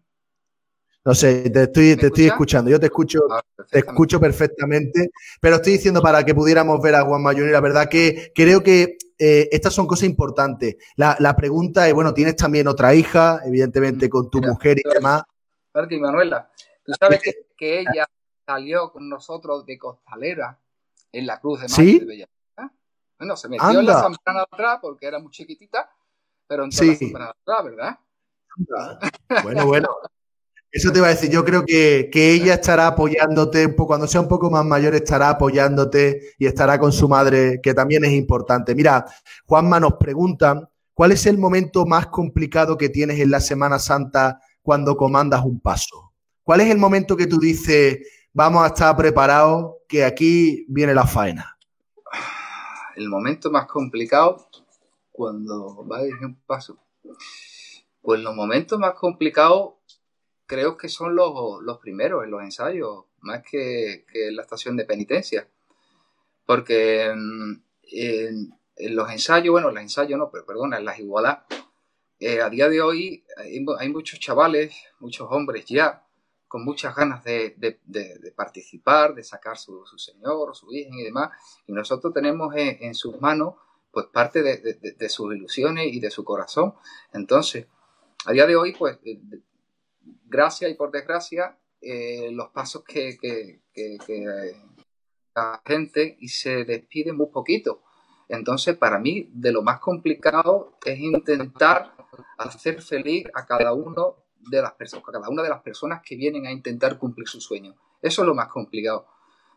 No sé, te estoy, ¿Me te estoy escuchando, yo te escucho, Ah, te perfectamente. escucho perfectamente, pero estoy diciendo para que pudiéramos ver a Juan Mayón y la verdad que creo que eh, estas son cosas importantes. La, la pregunta es, bueno, tienes también otra hija, evidentemente con tu Mira, mujer y demás. Y Manuela, tú sabes que, que ella salió con nosotros de costalera en la Cruz de Mayo ¿Sí? de. Bueno, se metió en la zambrana atrás porque era muy chiquitita, pero entró en la Sí. zambrana atrás, ¿verdad? Bueno, bueno. Eso te iba a decir, yo creo que, que ella estará apoyándote, un poco, cuando sea un poco más mayor estará apoyándote y estará con su madre, que también es importante. Mira, Juanma nos pregunta, ¿cuál es el momento más complicado que tienes en la Semana Santa cuando comandas un paso? ¿Cuál es el momento que tú dices, vamos a estar preparados, que aquí viene la faena? El momento más complicado cuando va a dirigir un paso. Pues los momentos más complicados creo que son los, los primeros en los ensayos, más que, que en la estación de penitencia. Porque en, los ensayos, bueno, en los ensayos no, pero perdona, en las igualdades, eh, a día de hoy hay muchos chavales, muchos hombres ya, con muchas ganas de, de- participar, de sacar su, su señor, su virgen y demás, y nosotros tenemos en, en sus manos pues parte de, sus ilusiones y de su corazón. Entonces, a día de hoy, pues, eh, de- gracia y por desgracia, eh, los pasos que, que- que- que, eh, la gente y se despide muy poquito. Entonces, para mí, de lo más complicado es intentar hacer feliz a cada uno de las personas, cada una de las personas que vienen a intentar cumplir su sueño. Eso es lo más complicado.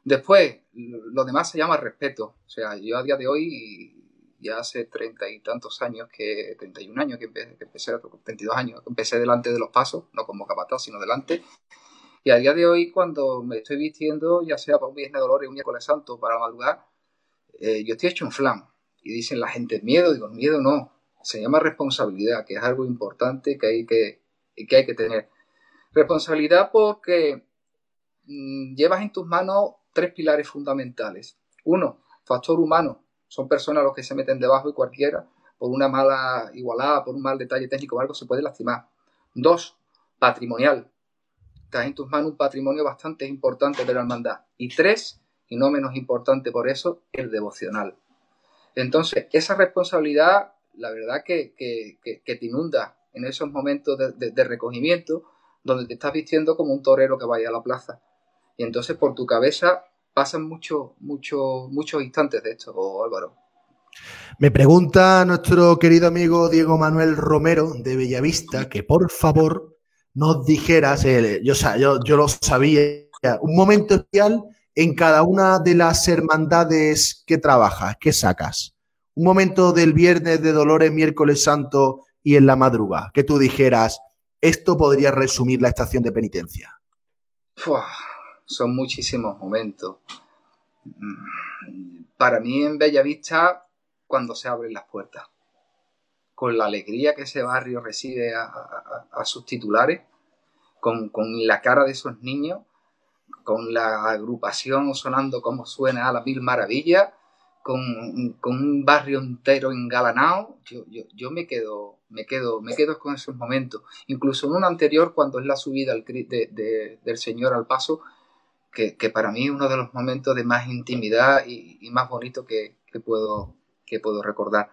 Después, lo demás se llama respeto. O sea, yo a día de hoy, ya hace treinta y tantos años, que 31 años que empecé, que empecé 32 años, que empecé delante de los pasos, no como capataz, sino delante. Y a día de hoy, cuando me estoy vistiendo, ya sea para un viernes de dolores, un miércoles santo, para madrugar, eh, yo estoy hecho un flan. Y dicen la gente, miedo, digo, miedo no. Se llama responsabilidad, que es algo importante que hay que, que, hay que tener. Responsabilidad porque mm, llevas en tus manos tres pilares fundamentales. Uno, factor humano. Son personas los que se meten debajo y cualquiera, por una mala igualada, por un mal detalle técnico o algo, se puede lastimar. Dos, patrimonial. Estás en tus manos un patrimonio bastante importante de la hermandad. Y tres, y no menos importante por eso, el devocional. Entonces, esa responsabilidad, la verdad que, te inunda en esos momentos de, recogimiento, donde te estás vistiendo como un torero que vaya a la plaza. Y entonces por tu cabeza pasan muchos, muchos, muchos instantes de esto, Álvaro. Me pregunta nuestro querido amigo Diego Manuel Romero de Bellavista que por favor nos dijeras, eh, yo, yo, yo lo sabía, un momento especial en cada una de las hermandades que trabajas, que sacas. Un momento del viernes de Dolores, miércoles santo y en la madrugada, que tú dijeras, esto podría resumir la estación de penitencia. son muchísimos momentos. Mm, para mí en Bellavista, cuando se abren las puertas, con la alegría que ese barrio recibe a, sus titulares, con, con la cara de esos niños, con la agrupación sonando como suena a la mil maravillas, con, un barrio entero engalanado, yo, yo, me quedo, me quedo, me quedo con esos momentos. Incluso en uno anterior, cuando es la subida del Señor al paso, que, para mí es uno de los momentos de más intimidad y, más bonito que, puedo, que puedo recordar.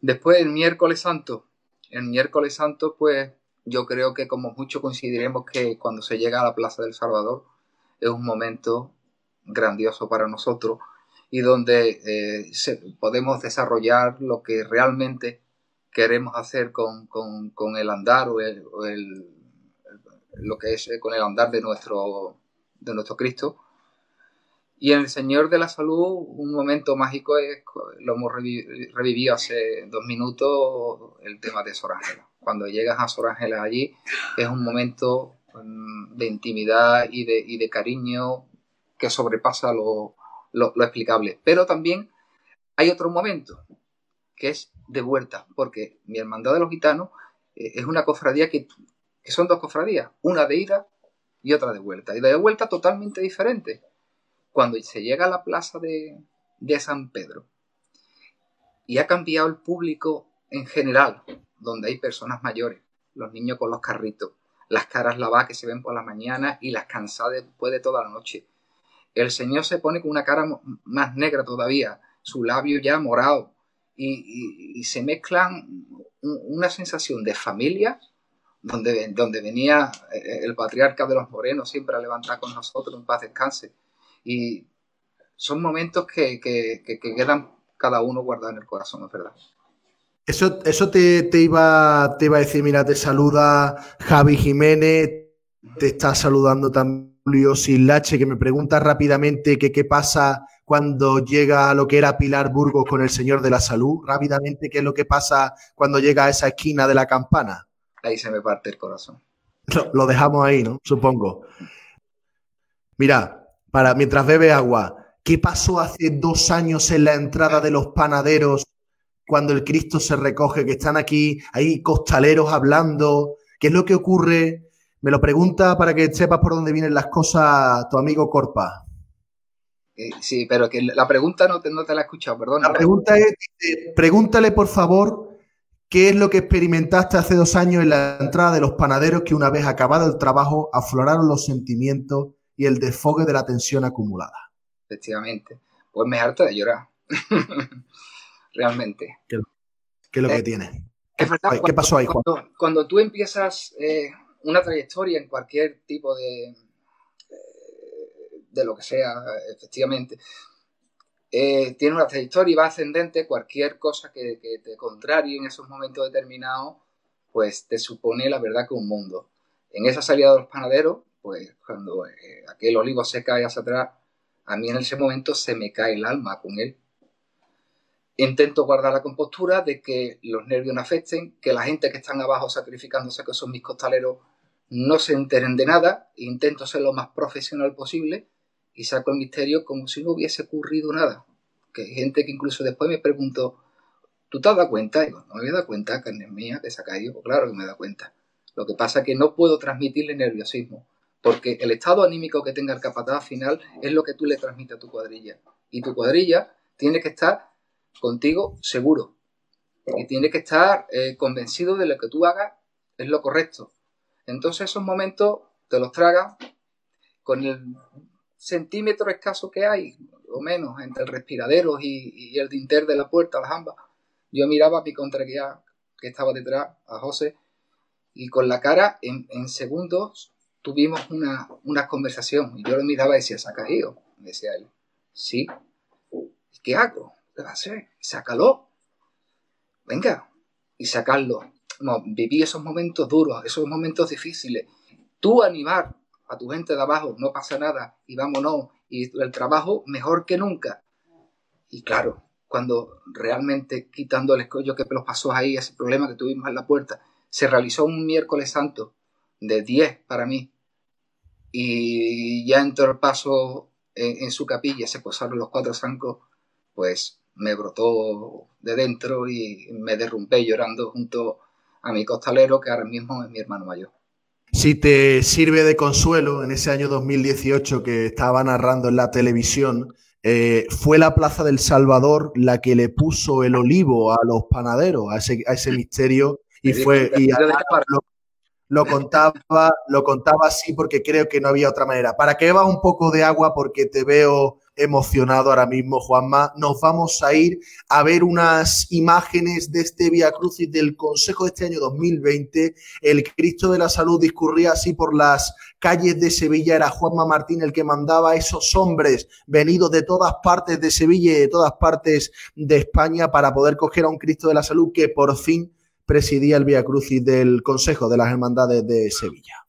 Después, el miércoles santo. El miércoles santo, pues yo creo que como mucho coincidiremos que cuando se llega a la Plaza del Salvador, es un momento grandioso para nosotros y donde eh, podemos desarrollar lo que realmente queremos hacer con, el andar o, el, lo que es con el andar de nuestro, de nuestro Cristo. Y en el Señor de la Salud, un momento mágico es, lo hemos revivido hace dos minutos, el tema de Sor Ángela. Cuando llegas a Sor Ángela allí, es un momento Mm, de intimidad y de, y de cariño que sobrepasa lo, lo, explicable. Pero también hay otro momento, que es de vuelta, porque mi hermandad de los gitanos eh, es una cofradía que, son dos cofradías, una de ida y otra de vuelta. Y de vuelta totalmente diferente. Cuando se llega a la plaza de, de San Pedro y ha cambiado el público en general, donde hay personas mayores, los niños con los carritos, las caras lavadas que se ven por la mañana y las cansadas después de toda la noche. El Señor se pone con una cara más negra todavía, su labio ya morado, y, se mezclan una sensación de familia, donde, donde venía eh, el patriarca de los morenos siempre a levantar con nosotros, un paz descanse. Y son momentos que, que quedan cada uno guardado en el corazón, es verdad. Eso, eso te, iba, te iba a decir, mira, te saluda Javi Jiménez, te está saludando también Julio Silache, que me pregunta rápidamente qué pasa cuando llega a lo que era Pilar Burgos con el Señor de la Salud. Rápidamente, ¿qué es lo que pasa cuando llega a esa esquina de la campana? Ahí se me parte el corazón. Lo, dejamos ahí, ¿no? Supongo. Mira, para mientras bebe agua, ¿qué pasó hace dos años en la entrada de los panaderos cuando el Cristo se recoge, que están aquí, hay costaleros hablando, ¿qué es lo que ocurre? Me lo pregunta para que sepas por dónde vienen las cosas tu amigo Corpa. Eh, sí, pero que la pregunta no te, no te la he escuchado, perdón. La pregunta es, pregúntale por favor qué es lo que experimentaste hace dos años en la entrada de los panaderos que una vez acabado el trabajo afloraron los sentimientos y el desfogue de la tensión acumulada. Efectivamente. Pues me harta de llorar. realmente. ¿Qué, es lo que eh, tiene? ¿Qué pasó ahí, Juan? Cuando, tú empiezas eh, una trayectoria en cualquier tipo de, de lo que sea, efectivamente, tiene una trayectoria y va ascendente, cualquier cosa que, te contrarie en esos momentos determinados, pues te supone la verdad que un mundo. En esa salida de los panaderos, pues cuando aquel olivo se cae hacia atrás, a mí en ese momento se me cae el alma con él Intento guardar la compostura de que los nervios no afecten, que la gente que están abajo sacrificándose, que son mis costaleros, no se enteren de nada. Intento ser lo más profesional posible y saco el misterio como si no hubiese ocurrido nada. Que hay gente que incluso después me preguntó, ¿tú te has dado cuenta? digo, no me había dado cuenta, carne mía, que caído. Pues claro que me he dado cuenta. Lo que pasa es que no puedo transmitirle nerviosismo, porque el estado anímico que tenga el capataz final es lo que tú le transmites a tu cuadrilla. Y tu cuadrilla tiene que estar contigo seguro. Y tiene que estar eh, convencido de lo que tú hagas es lo correcto. Entonces esos momentos te los tragas con el centímetro escaso que hay, o menos, entre el respiradero y, el dinter de la puerta, la jamba, yo miraba a mi contraguía que estaba detrás, a José, y con la cara en, segundos tuvimos una, una, conversación. Y yo lo miraba y decía, ¿se ha caído? Me decía él, sí. ¿Qué hago? ¿Qué va a hacer? Sácalo. Venga, y sacarlo. No, viví esos momentos duros, esos momentos difíciles. Tú animar a tu gente de abajo, no pasa nada, y vámonos, y el trabajo mejor que nunca. Y claro, cuando realmente quitando el escollo que nos pasó ahí, ese problema que tuvimos en la puerta, se realizó un miércoles santo de 10 para mí, y ya entró el paso en, su capilla, se posaron los cuatro zancos, pues me brotó de dentro y me derrumbé llorando junto a mi costalero, que ahora mismo es mi hermano mayor. Si te sirve de consuelo, en ese año 2018 que estaba narrando en la televisión, eh, fue la Plaza del Salvador la que le puso el olivo a los panaderos, a ese, misterio, y fue... Y lo, contaba, lo contaba así porque creo que no había otra manera. Para que bebas un poco de agua porque te veo emocionado ahora mismo, Juanma. Nos vamos a ir a ver unas imágenes de este Via Crucis del Consejo de este año 2020. El Cristo de la Salud discurría así por las calles de Sevilla. Era Juanma Martín el que mandaba a esos hombres venidos de todas partes de Sevilla y de todas partes de España para poder coger a un Cristo de la Salud que por fin presidía el Via Crucis del Consejo de las Hermandades de Sevilla.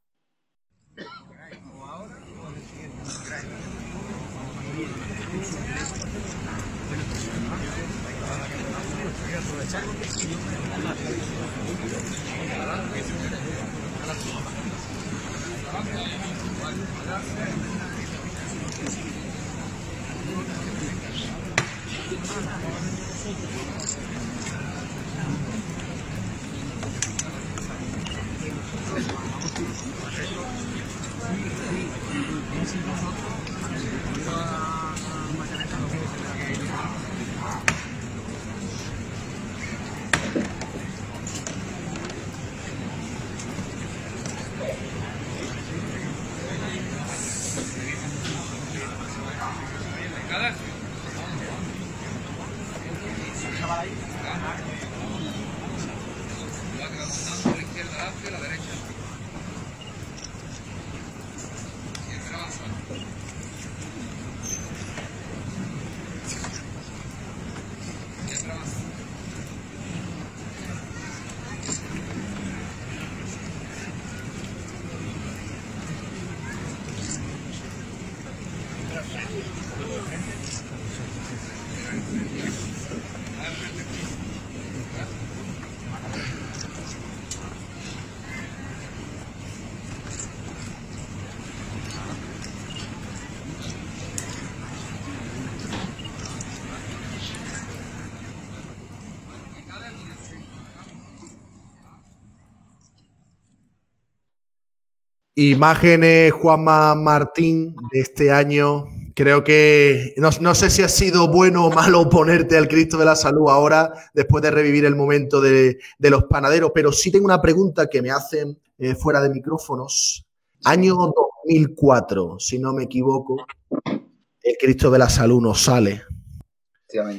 Imágenes Juanma Martín de este año. Creo que no, sé si ha sido bueno o malo ponerte al Cristo de la Salud ahora, después de revivir el momento de, los panaderos, pero sí tengo una pregunta que me hacen eh, fuera de micrófonos. Año 2004, si no me equivoco, el Cristo de la Salud nos sale.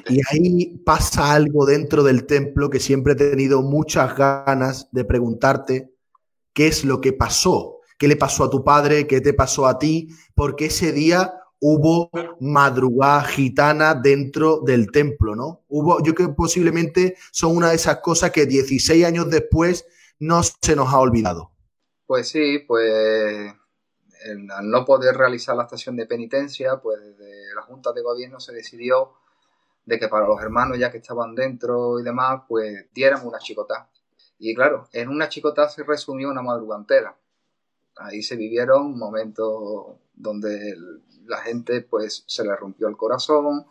Y ahí pasa algo dentro del templo que siempre he tenido muchas ganas de preguntarte qué es lo que pasó qué le pasó a tu padre, qué te pasó a ti, porque ese día hubo madrugada gitana dentro del templo, ¿no? Hubo, yo creo que posiblemente son una de esas cosas que 16 años después no se nos ha olvidado. Pues sí, pues al no poder realizar la estación de penitencia, pues la Junta de Gobierno se decidió de que para los hermanos ya que estaban dentro y demás, pues diéramos una chicotá. Y claro, en una chicotá se resumió una madrugada entera ahí se vivieron momentos donde la gente pues se le rompió el corazón,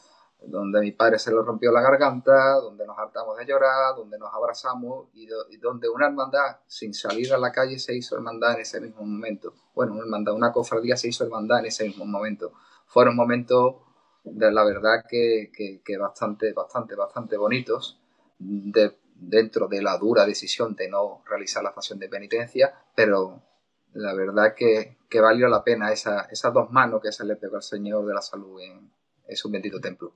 donde mi padre se le rompió la garganta, donde nos hartamos de llorar, donde nos abrazamos y, donde una hermandad sin salir a la calle se hizo hermandad en ese mismo momento. Bueno, una hermandad, una cofradía se hizo hermandad en ese mismo momento. Fueron momentos de la verdad que, que, bastante, bastante, bastante bonitos dentro de la dura decisión de no realizar la pasión de penitencia, pero la verdad que, valió la pena esa, esas dos manos que se le pegó al Señor de la Salud en, en su bendito templo.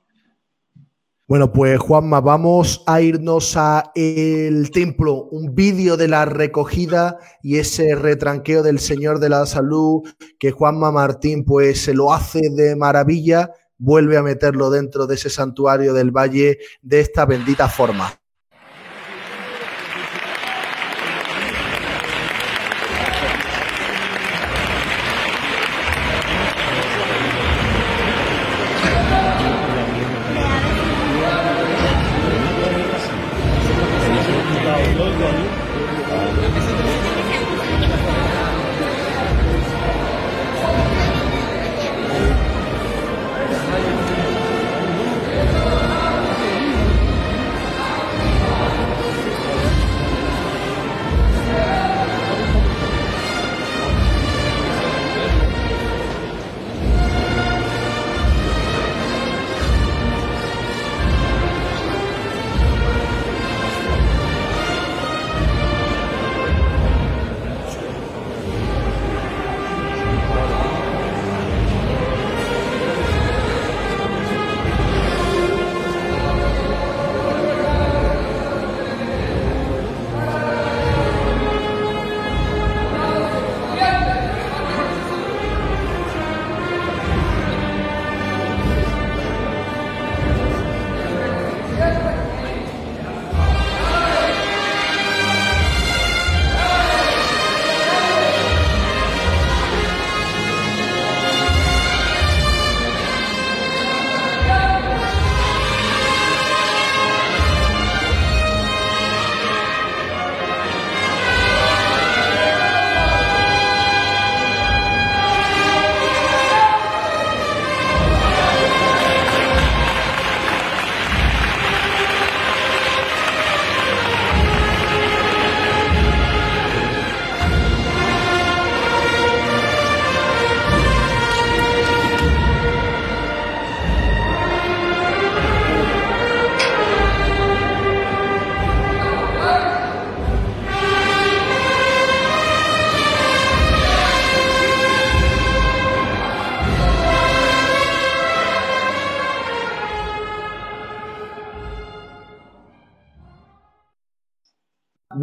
Bueno, pues Juanma, vamos a irnos a el templo, un vídeo de la recogida y ese retranqueo del Señor de la Salud que Juanma Martín pues se lo hace de maravilla, vuelve a meterlo dentro de ese santuario del valle de esta bendita forma.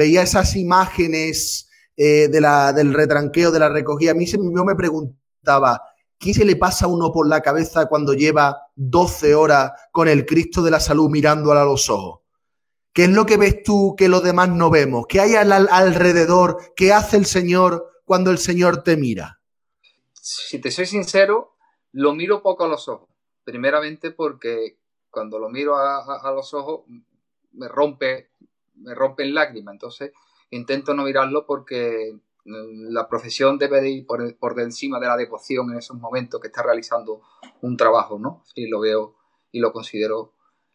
Veía esas imágenes eh, de la, del retranqueo, de la recogida, a mí se, yo me preguntaba, ¿qué se le pasa a uno por la cabeza cuando lleva 12 horas con el Cristo de la salud mirándolo a los ojos? ¿Qué es lo que ves tú que los demás no vemos? ¿Qué hay al, alrededor? ¿Qué hace el Señor cuando el Señor te mira? Si te soy sincero, lo miro poco a los ojos. Primeramente porque cuando lo miro a los ojos me rompe me rompen lágrimas. Entonces intento no mirarlo porque mm, la profesión debe ir por, por encima de la devoción en esos momentos que está realizando un trabajo, ¿no? Y lo veo y lo considero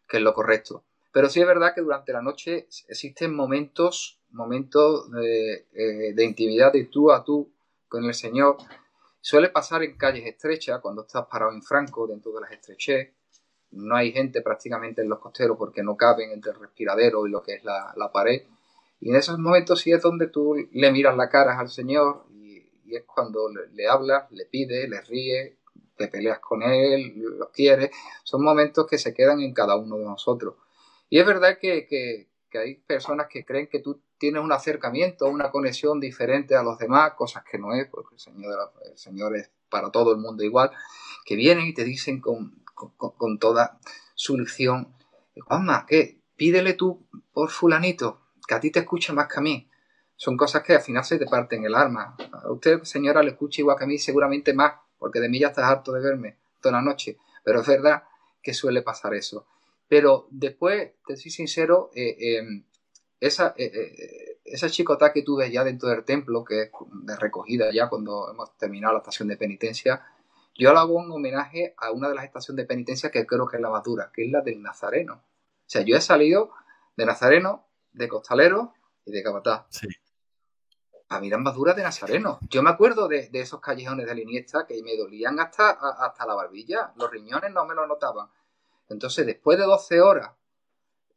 que es lo correcto. Pero sí es verdad que durante la noche existen momentos, momentos de, eh, de intimidad de tú a tú con el Señor. Suele pasar en calles estrechas, cuando estás parado en franco, dentro de las estrechez, no hay gente prácticamente en los costeros porque no caben entre el respiradero y lo que es la, pared. Y en esos momentos sí es donde tú le miras la cara al Señor y, es cuando le, hablas, le pides, le ríes, te peleas con Él, lo quieres. Son momentos que se quedan en cada uno de nosotros. Y es verdad que, que, hay personas que creen que tú tienes un acercamiento, una conexión diferente a los demás, cosas que no es, porque el Señor, el Señor es para todo el mundo igual, que vienen y te dicen con, con, toda su lección. Juanma, ¿qué? Pídele tú por fulanito, que a ti te escuche más que a mí. Son cosas que al final se te parten el alma. A usted, señora, le escucha igual que a mí, seguramente más, porque de mí ya estás harto de verme toda la noche. Pero es verdad que suele pasar eso. Pero después, te soy sincero, eh, em, esa, eh, eh, chicota que tuve ya dentro del templo, que es de recogida ya cuando hemos terminado la estación de penitencia, yo hago un homenaje a una de las estaciones de penitencia que creo que es la más dura, que es la del Nazareno. O sea, yo he salido de Nazareno, de Costalero y de Cabatá. Sí. A mí más duras de Nazareno. Yo me acuerdo de, esos callejones de la Iniesta que me dolían hasta, hasta la barbilla. Los riñones no me lo notaban. Entonces, después de 12 horas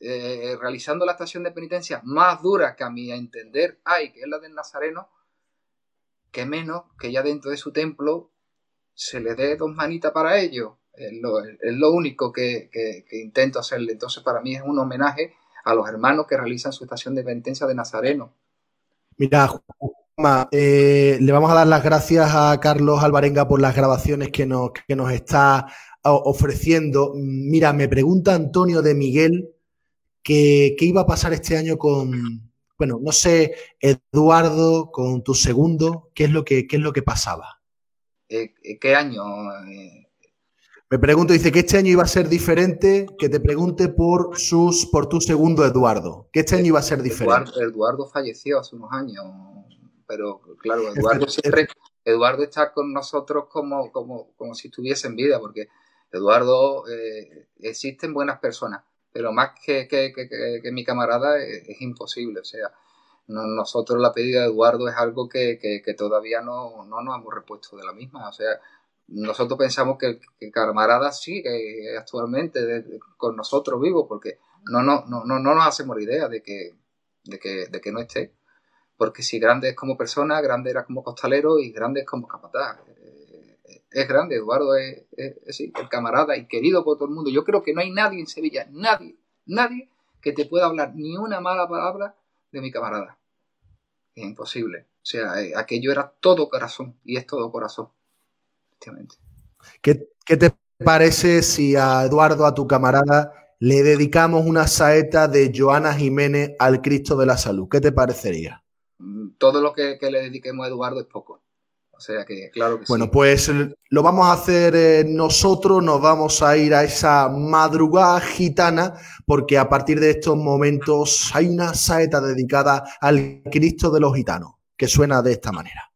eh, realizando la estación de penitencia más dura que a mi entender hay, que es la del Nazareno, que menos que ya dentro de su templo se le dé dos manitas para ello. Es lo, único que, intento hacerle. Entonces, para mí es un homenaje a los hermanos que realizan su estación de penitencia de Nazareno. Mira, eh, le vamos a dar las gracias a Carlos Alvarenga por las grabaciones que nos, que nos está ofreciendo. Mira, me pregunta Antonio de Miguel que qué iba a pasar este año con, bueno, no sé, Eduardo, con tu segundo, ¿qué es lo que, qué es lo que pasaba? Eh, ¿Qué año? Eh, me pregunto, dice que este año iba a ser diferente, que te pregunte por sus, por tu segundo Eduardo, que este año iba a ser diferente. Eduardo, falleció hace unos años, pero claro, Eduardo siempre, Eduardo está con nosotros como, como, como si estuviese en vida, porque Eduardo, eh, existen buenas personas, pero más que, que, que, mi camarada es, imposible. O sea, nosotros la pedida de Eduardo es algo que, todavía no, no, nos hemos repuesto de la misma. O sea, nosotros pensamos que, el camarada sigue actualmente con nosotros vivo, porque no, no, no, no, nos hacemos idea de que, de, que, de que no esté. Porque si grande es como persona, grande era como costalero y grande es como capataz es grande, Eduardo es, el camarada y querido por todo el mundo. Yo creo que no hay nadie en Sevilla, nadie, nadie que te pueda hablar ni una mala palabra de mi camarada. Es imposible. O sea, eh, aquello era todo corazón y es todo corazón. ¿Qué, ¿Qué te parece si a Eduardo, a tu camarada, le dedicamos una saeta de Joana Jiménez al Cristo de la Salud? ¿Qué te parecería? Mm, todo lo que, que le dediquemos a Eduardo es poco sea que, claro que Bueno, pues eh, lo vamos a hacer eh, nosotros, nos vamos a ir a esa madrugada gitana, porque a partir de estos momentos hay una saeta dedicada al Cristo de los gitanos, que suena de esta manera.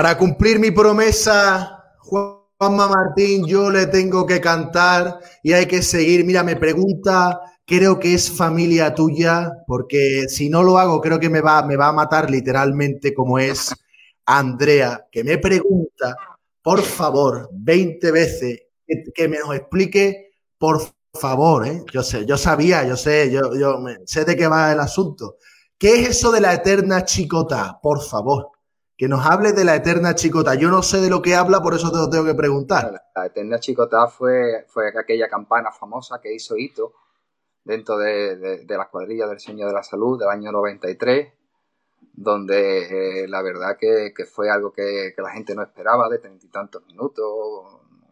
Para cumplir mi promesa, Juanma Martín, yo le tengo que cantar y hay que seguir. Mira, me pregunta, creo que es familia tuya, porque si no lo hago, creo que me va, me va a matar literalmente como es Andrea, que me pregunta, por favor, 20 veces, que, me nos explique, por favor, ¿eh? yo sé, yo sabía, yo sé, yo, yo sé de qué va el asunto. ¿Qué es eso de la eterna chicota? Por favor, que nos hable de la eterna chicota. Yo no sé de lo que habla, por eso te lo tengo que preguntar. La eterna chicota fue, fue aquella campana famosa que hizo Ito dentro de, de, de la cuadrilla del Señor de la Salud del año 93, donde eh, la verdad que, que, fue algo que, que, la gente no esperaba, de treinta y tantos minutos,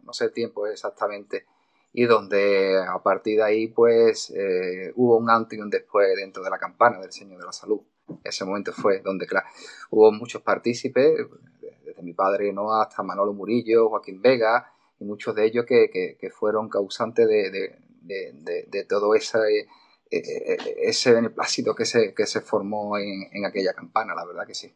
no sé el tiempo exactamente, y donde a partir de ahí pues eh, hubo un antes y un después dentro de la campana del Señor de la Salud. Ese momento fue donde hubo muchos partícipes, desde mi padre no hasta Manolo Murillo, Joaquín Vega, y muchos de ellos que, que fueron causantes de, de, todo ese, ese beneplácito que se, que se formó en, en aquella campana, la verdad que sí.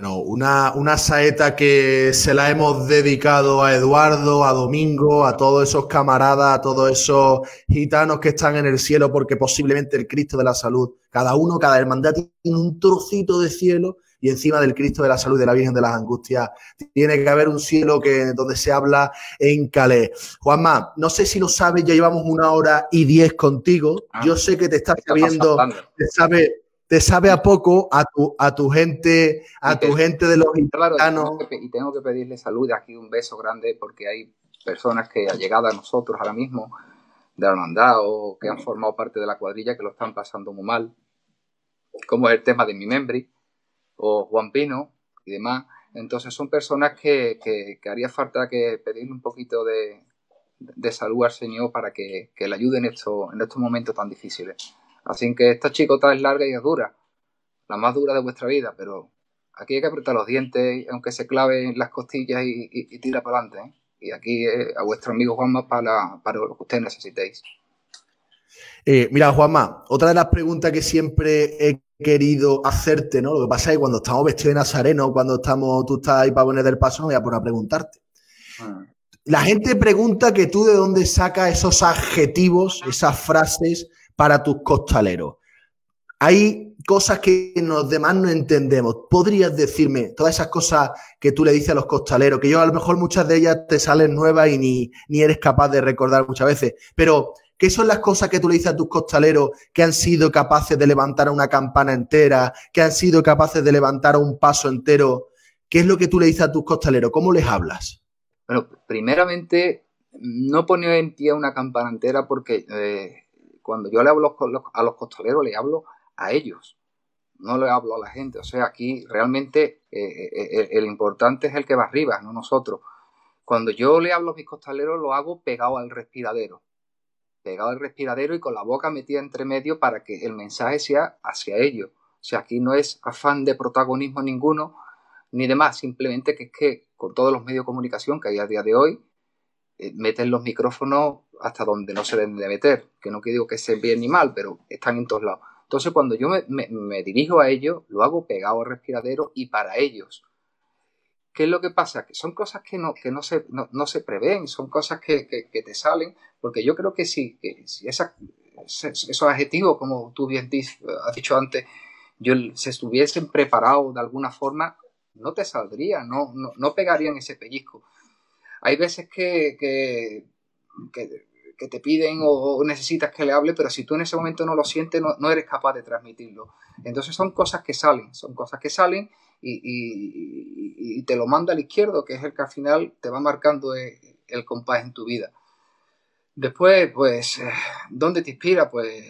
No, una, una, saeta que se la hemos dedicado a Eduardo, a Domingo, a todos esos camaradas, a todos esos gitanos que están en el cielo, porque posiblemente el Cristo de la salud, cada uno, cada hermandad tiene un trocito de cielo y encima del Cristo de la salud de la Virgen de las Angustias tiene que haber un cielo que, donde se habla en Calais. Juanma, no sé si lo sabes, ya llevamos una hora y diez contigo. Ah, Yo sé que te estás sabiendo, te sabe, te sabe a poco a tu, a tu gente, a tu gente de los claro, gitanos. Y tengo que pedirle salud aquí un beso grande porque hay personas que ha llegado a nosotros ahora mismo de la hermandad o que han formado parte de la cuadrilla que lo están pasando muy mal, como es el tema de mi membri o Juan Pino y demás. Entonces son personas que, que, que haría falta que pedirle un poquito de, de salud al Señor para que, que le ayude en, esto, en estos momentos tan difíciles. Así que esta chicota es larga y es dura, la más dura de vuestra vida, pero aquí hay que apretar los dientes, aunque se clave en las costillas y, y, y tira para adelante. ¿eh? Y aquí eh, a vuestro amigo Juanma para, para lo que ustedes necesitéis. Eh, mira, Juanma, otra de las preguntas que siempre he querido hacerte, ¿no? Lo que pasa es que cuando estamos vestidos de nazareno, cuando estamos, tú estás ahí para poner del paso, no voy a poner a preguntarte. Ah. La gente pregunta que tú de dónde sacas esos adjetivos, esas frases para tus costaleros. Hay cosas que los demás no entendemos. ¿Podrías decirme todas esas cosas que tú le dices a los costaleros, que yo a lo mejor muchas de ellas te salen nuevas y ni, eres capaz de recordar muchas veces, pero ¿qué son las cosas que tú le dices a tus costaleros que han sido capaces de levantar una campana entera, que han sido capaces de levantar un paso entero? ¿Qué es lo que tú le dices a tus costaleros? ¿Cómo les hablas? Bueno, primeramente, no poner en pie una campana entera porque eh, cuando yo le hablo a los costaleros, le hablo a ellos, no le hablo a la gente. O sea, aquí realmente eh, eh, el, importante es el que va arriba, no nosotros. Cuando yo le hablo a mis costaleros, lo hago pegado al respiradero. Pegado al respiradero y con la boca metida entre medio para que el mensaje sea hacia ellos. O sea, aquí no es afán de protagonismo ninguno, ni demás, simplemente que es que con todos los medios de comunicación que hay a día de hoy, eh, meten los micrófonos hasta donde no se deben de meter, que no que digo que sea bien ni mal, pero están en todos lados. Entonces cuando yo me, me, dirijo a ellos, lo hago pegado al respiradero y para ellos. ¿Qué es lo que pasa? Que son cosas que no, que no, se, no, no se prevén, son cosas que, que, te salen, porque yo creo que si, que si esos adjetivos, como tú bien has dicho antes, yo, se estuviesen preparados de alguna forma, no te saldría, no, no, no pegarían ese pellizco. Hay veces que, que, que te piden o, necesitas que le hable, pero si tú en ese momento no lo sientes, no, no eres capaz de transmitirlo. Entonces son cosas que salen, son cosas que salen y, te lo manda al izquierdo, que es el que al final te va marcando el, el compás en tu vida. Después, pues, eh, ¿dónde te inspira? Pues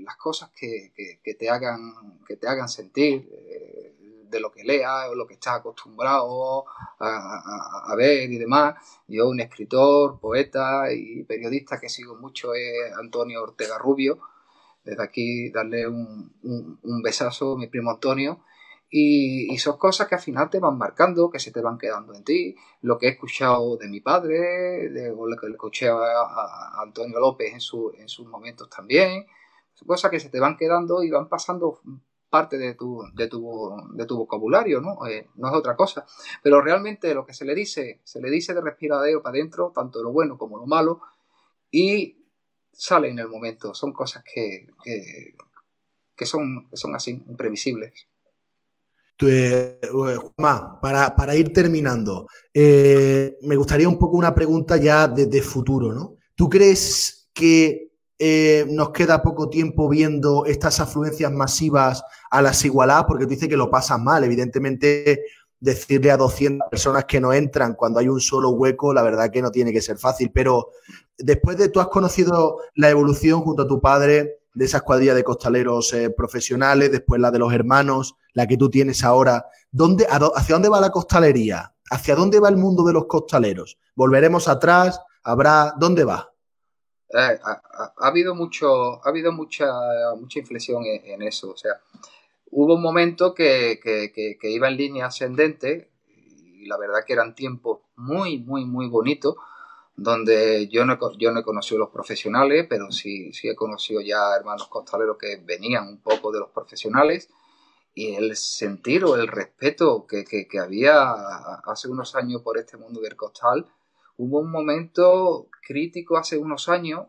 las cosas que, que, te, hagan, que te hagan sentir. Eh, de lo que lea o lo que estás acostumbrado a, ver y demás. Yo, un escritor, poeta y periodista que sigo mucho es Antonio Ortega Rubio. Desde aquí darle un, un, besazo a mi primo Antonio. Y, y, son cosas que al final te van marcando, que se te van quedando en ti. Lo que he escuchado de mi padre, de, o lo que le escuché a, Antonio López en, su, en sus momentos también. Son cosas que se te van quedando y van pasando parte de tu, de tu, de tu vocabulario, ¿no? Eh, no es otra cosa. Pero realmente lo que se le dice, se le dice de respiradero para adentro, tanto lo bueno como lo malo, y sale en el momento. Son cosas que, que, son, son así, imprevisibles. Eh, para, para, ir terminando, eh, me gustaría un poco una pregunta ya de, futuro, ¿no? ¿Tú crees que eh, nos queda poco tiempo viendo estas afluencias masivas a las igualadas? Porque tú dices que lo pasan mal. Evidentemente, decirle a 200 personas que no entran cuando hay un solo hueco, la verdad que no tiene que ser fácil. Pero después de tú has conocido la evolución junto a tu padre de esa escuadrilla de costaleros profesionales, después la de los hermanos, la que tú tienes ahora, ¿dónde, ¿hacia dónde va la costalería? ¿Hacia dónde va el mundo de los costaleros? ¿Volveremos atrás? ¿Habrá? ¿Dónde va? Eh, ha, habido mucho, ha habido mucha, mucha inflexión en, eso. O sea, hubo un momento que, iba en línea ascendente y la verdad que eran tiempos muy, muy, muy bonitos donde yo no, yo no he conocido los profesionales, pero sí, sí he conocido ya hermanos costaleros que venían un poco de los profesionales y el sentir o el respeto que, había hace unos años por este mundo del costal, hubo un momento crítico hace unos años,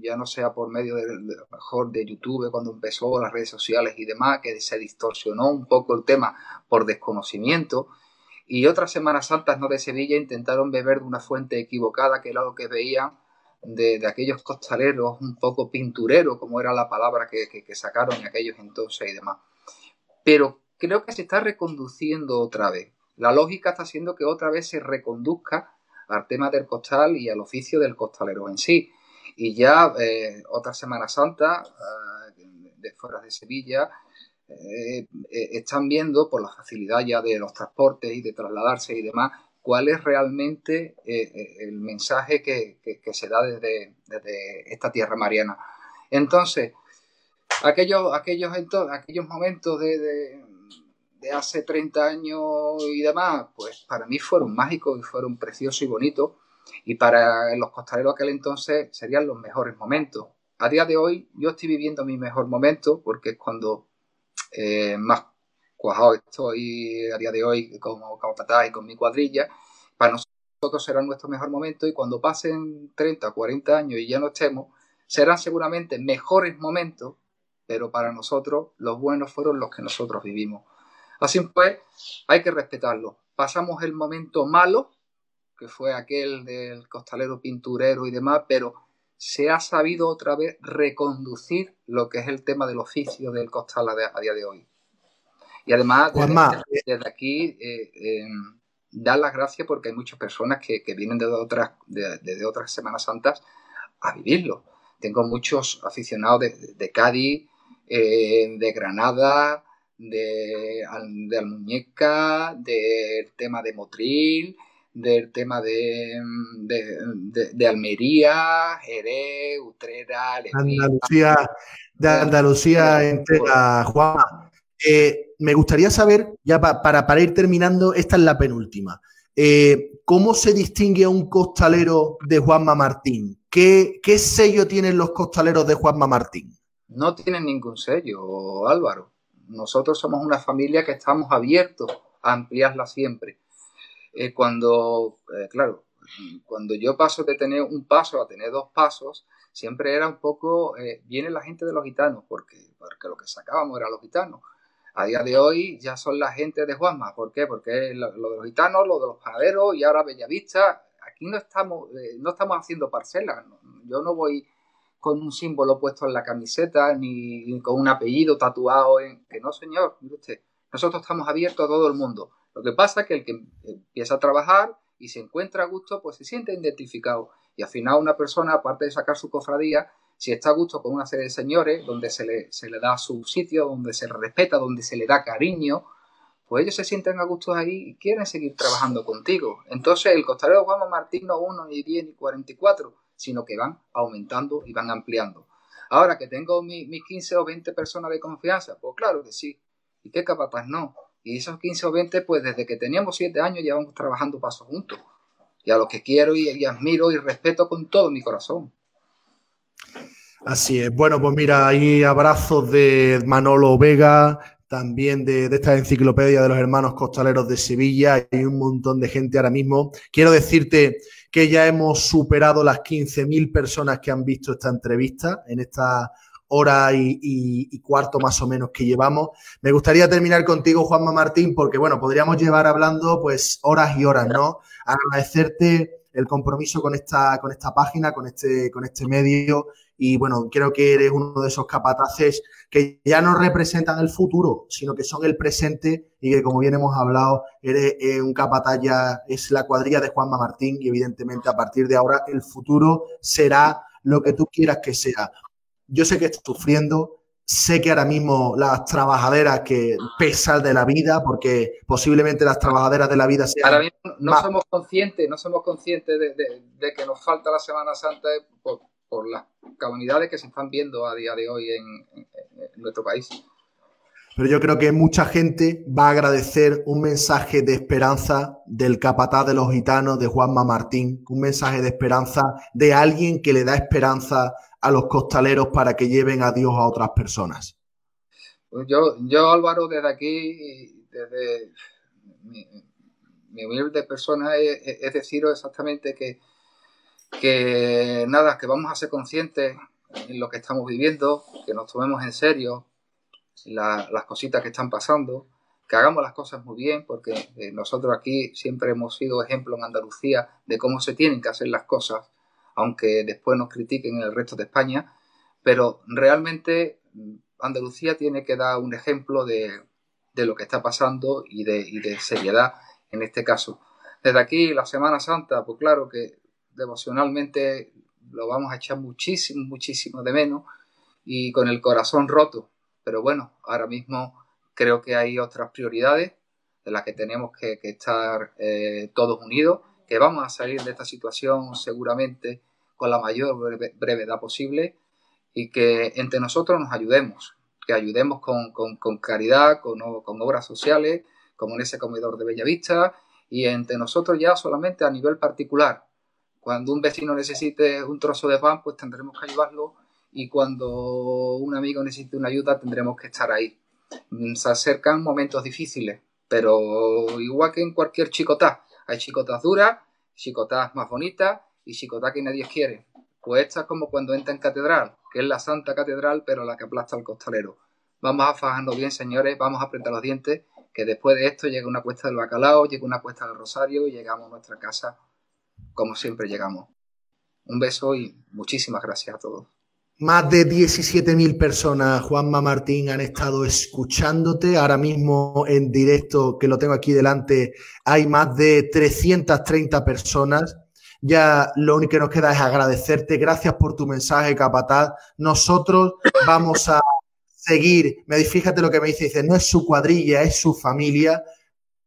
ya no sea por medio de, mejor de YouTube cuando empezó las redes sociales y demás, que se distorsionó un poco el tema por desconocimiento. Y otras Semanas Santas no de Sevilla intentaron beber de una fuente equivocada, que era lo que veían de, aquellos costaleros un poco pintureros, como era la palabra que, que sacaron en aquellos entonces y demás pero creo que se está reconduciendo otra vez. La lógica está haciendo que otra vez se reconduzca al tema del costal y al oficio del costalero en sí. Y ya eh, otra Semana Santa, eh, de fuera de Sevilla, eh, están viendo por la facilidad ya de los transportes y de trasladarse y demás, cuál es realmente el mensaje que, se da desde, esta tierra mariana. Entonces, aquellos, aquellos, aquellos momentos de, hace 30 años y demás, pues para mí fueron mágicos y fueron preciosos y bonitos. Y para los costaleros aquel entonces serían los mejores momentos. A día de hoy yo estoy viviendo mi mejor momento porque es cuando eh, más cuajado estoy a día de hoy como capataz y con mi cuadrilla. Para nosotros será nuestro mejor momento y cuando pasen 30 o 40 años y ya no estemos, serán seguramente mejores momentos pero para nosotros los buenos fueron los que nosotros vivimos. Así pues, hay que respetarlo. Pasamos el momento malo, que fue aquel del costalero pinturero y demás, pero se ha sabido otra vez reconducir lo que es el tema del oficio del costal a, día de hoy. Y además, desde, aquí, eh, eh, dar las gracias porque hay muchas personas que, vienen de otras, de, otras Semanas Santas a vivirlo. Tengo muchos aficionados de, de Cádiz, eh, de Granada, de, de Almuñeca, del tema de Motril, del tema de, de, Almería, Jerez, Utrera, Andalucía, de Andalucía entera, Juan. Eh, me gustaría saber, ya para, para ir terminando, esta es la penúltima. Eh, ¿Cómo se distingue a un costalero de Juanma Martín? ¿Qué, ¿Qué sello tienen los costaleros de Juanma Martín? no tienen ningún sello, Álvaro. Nosotros somos una familia que estamos abiertos a ampliarla siempre. Eh, cuando, eh, claro, cuando yo paso de tener un paso a tener dos pasos, siempre era un poco, eh, viene la gente de los gitanos, porque, porque lo que sacábamos era los gitanos. A día de hoy ya son la gente de Juanma. ¿Por qué? Porque lo, de los gitanos, lo de los panaderos y ahora Bellavista. Aquí no estamos, no estamos haciendo parcelas. Yo no voy con un símbolo puesto en la camiseta, ni con un apellido tatuado en... Que no, señor, mire usted, nosotros estamos abiertos a todo el mundo. Lo que pasa es que el que empieza a trabajar y se encuentra a gusto, pues se siente identificado. Y al final una persona, aparte de sacar su cofradía, si está a gusto con una serie de señores, donde se le, se le da su sitio, donde se le respeta, donde se le da cariño, pues ellos se sienten a gusto ahí y quieren seguir trabajando contigo. Entonces el costalero Juan Martín no 1, ni 10, ni 44, sino que van aumentando y van ampliando. Ahora que tengo mis 15 o 20 personas de confianza, pues claro que sí. ¿Y qué capaz no? Y esos 15 o 20, pues desde que teníamos 7 años ya vamos trabajando pasos juntos. Y a los que quiero y, admiro y respeto con todo mi corazón. Así es. Bueno, pues mira, hay abrazos de Manolo Vega, también de, de, esta enciclopedia de los hermanos costaleros de Sevilla. Hay un montón de gente ahora mismo. Quiero decirte que ya hemos superado las 15.000 personas que han visto esta entrevista en esta hora y, cuarto más o menos que llevamos. Me gustaría terminar contigo, Juanma Martín, porque bueno, podríamos llevar hablando pues horas y horas, ¿no? Agradecerte el compromiso con esta, con esta página, con este, con este medio. Y bueno, creo que eres uno de esos capataces que ya no representan el futuro, sino que son el presente y que, como bien hemos hablado, eres eh, un capataz ya, es la cuadrilla de Juanma Martín y evidentemente a partir de ahora el futuro será lo que tú quieras que sea. Yo sé que estás sufriendo, sé que ahora mismo las trabajaderas que pesan de la vida, porque posiblemente las trabajaderas de la vida sean. Ahora mismo no más... somos conscientes, no somos conscientes de, de, de, que nos falta la Semana Santa por, por, las comunidades que se están viendo a día de hoy en, en, en nuestro país. Pero yo creo que mucha gente va a agradecer un mensaje de esperanza del capataz de los gitanos, de Juanma Martín, un mensaje de esperanza de alguien que le da esperanza a los costaleros para que lleven a Dios a otras personas. Pues yo, yo Álvaro, desde aquí, desde mi, mi humilde persona, es, es deciros exactamente que, que nada, que vamos a ser conscientes en lo que estamos viviendo, que nos tomemos en serio la, las cositas que están pasando, que hagamos las cosas muy bien, porque eh, nosotros aquí siempre hemos sido ejemplo en Andalucía de cómo se tienen que hacer las cosas, aunque después nos critiquen en el resto de España, pero realmente Andalucía tiene que dar un ejemplo de, de lo que está pasando y de, y de seriedad en este caso. Desde aquí, la Semana Santa, pues claro que devocionalmente lo vamos a echar muchísimo, muchísimo de menos y con el corazón roto, pero bueno, ahora mismo creo que hay otras prioridades de las que tenemos que, estar eh, todos unidos, que vamos a salir de esta situación seguramente con la mayor brevedad posible y que entre nosotros nos ayudemos, que ayudemos con, con, con caridad, con, con, obras sociales, como en ese comedor de Bellavista, y entre nosotros ya solamente a nivel particular. Cuando un vecino necesite un trozo de pan, pues tendremos que ayudarlo y cuando un amigo necesite una ayuda tendremos que estar ahí. Se acercan momentos difíciles, pero igual que en cualquier chicotá, hay chicotas duras, chicotas más bonitas y chicotas que nadie quiere. Pues esta es como cuando entra en catedral, que es la santa catedral, pero la que aplasta al costalero. Vamos a fajarnos bien, señores, vamos a apretar los dientes, que después de esto llega una cuesta del bacalao, llega una cuesta del rosario y llegamos a nuestra casa como siempre llegamos. Un beso y muchísimas gracias a todos. Más de 17.000 personas, Juanma Martín, han estado escuchándote. Ahora mismo en directo, que lo tengo aquí delante, hay más de 330 personas. Ya lo único que nos queda es agradecerte. Gracias por tu mensaje, Capataz. Nosotros vamos a seguir. Me fíjate lo que me dice. Dice, no es su cuadrilla, es su familia.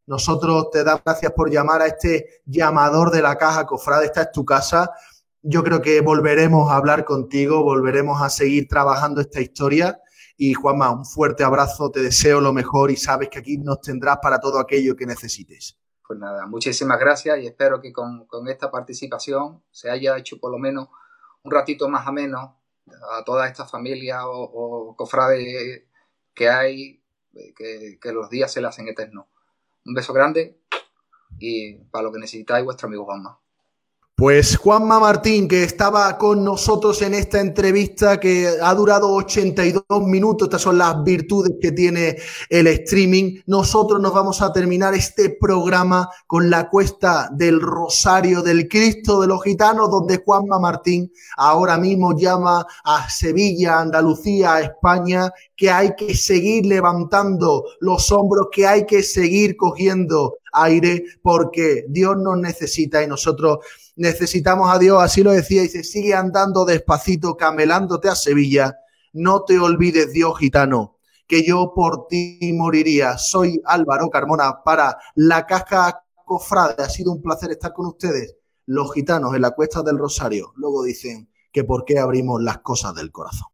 Nosotros te damos gracias por llamar a este llamador de la caja, Cofrade. Esta es tu casa yo creo que volveremos a hablar contigo, volveremos a seguir trabajando esta historia. Y Juanma, un fuerte abrazo, te deseo lo mejor y sabes que aquí nos tendrás para todo aquello que necesites. Pues nada, muchísimas gracias y espero que con, esta participación se haya hecho por lo menos un ratito más ameno a toda esta familia o, cofrades que hay, que, que los días se le hacen eternos. Un beso grande y para lo que necesitáis, vuestro amigo Juanma. Pues Juanma Martín, que estaba con nosotros en esta entrevista que ha durado 82 minutos, estas son las virtudes que tiene el streaming. Nosotros nos vamos a terminar este programa con la cuesta del Rosario del Cristo de los Gitanos, donde Juanma Martín ahora mismo llama a Sevilla, Andalucía, España, que hay que seguir levantando los hombros, que hay que seguir cogiendo aire, porque Dios nos necesita y nosotros necesitamos a Dios, así lo decía, y se sigue andando despacito, camelándote a Sevilla. No te olvides, Dios gitano, que yo por ti moriría. Soy Álvaro Carmona para La Caja Cofrade. Ha sido un placer estar con ustedes. Los gitanos en la Cuesta del Rosario. Luego dicen que por qué abrimos las cosas del corazón.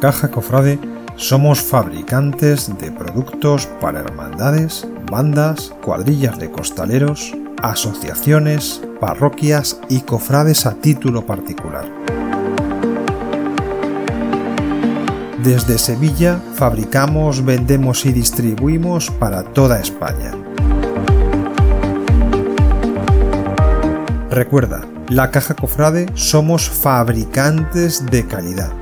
Caja Cofrade somos fabricantes de productos para hermandades, bandas, cuadrillas de costaleros, asociaciones, parroquias y cofrades a título particular. Desde Sevilla fabricamos, vendemos y distribuimos para toda España. Recuerda, la Caja Cofrade somos fabricantes de calidad.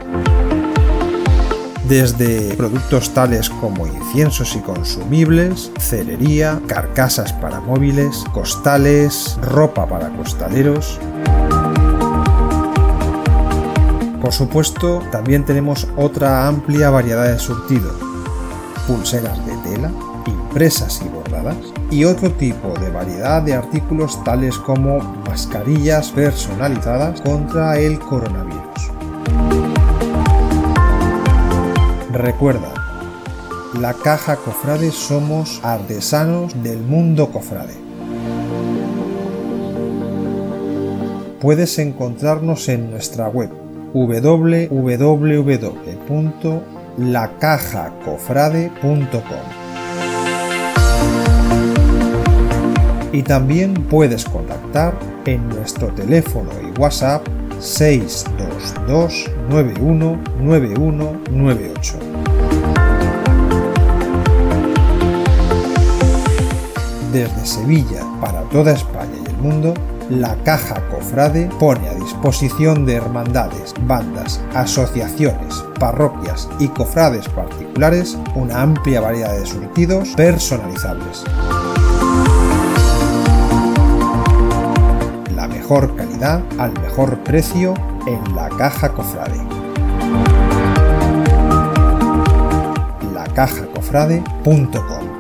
Desde productos tales como inciensos y consumibles, cerería, carcasas para móviles, costales, ropa para costaleros, por supuesto, también tenemos otra amplia variedad de surtido. Pulseras de tela, impresas y bordadas, y otro tipo de variedad de artículos tales como mascarillas personalizadas contra el coronavirus. Recuerda, la caja cofrade somos artesanos del mundo cofrade. Puedes encontrarnos en nuestra web www.lacajacofrade.com. Y también puedes contactar en nuestro teléfono y WhatsApp 622 919198. Desde Sevilla para toda España y el mundo, la Caja Cofrade pone a disposición de hermandades, bandas, asociaciones, parroquias y cofrades particulares una amplia variedad de surtidos personalizables. La mejor calidad al mejor precio en la Caja Cofrade. lacajacofrade.com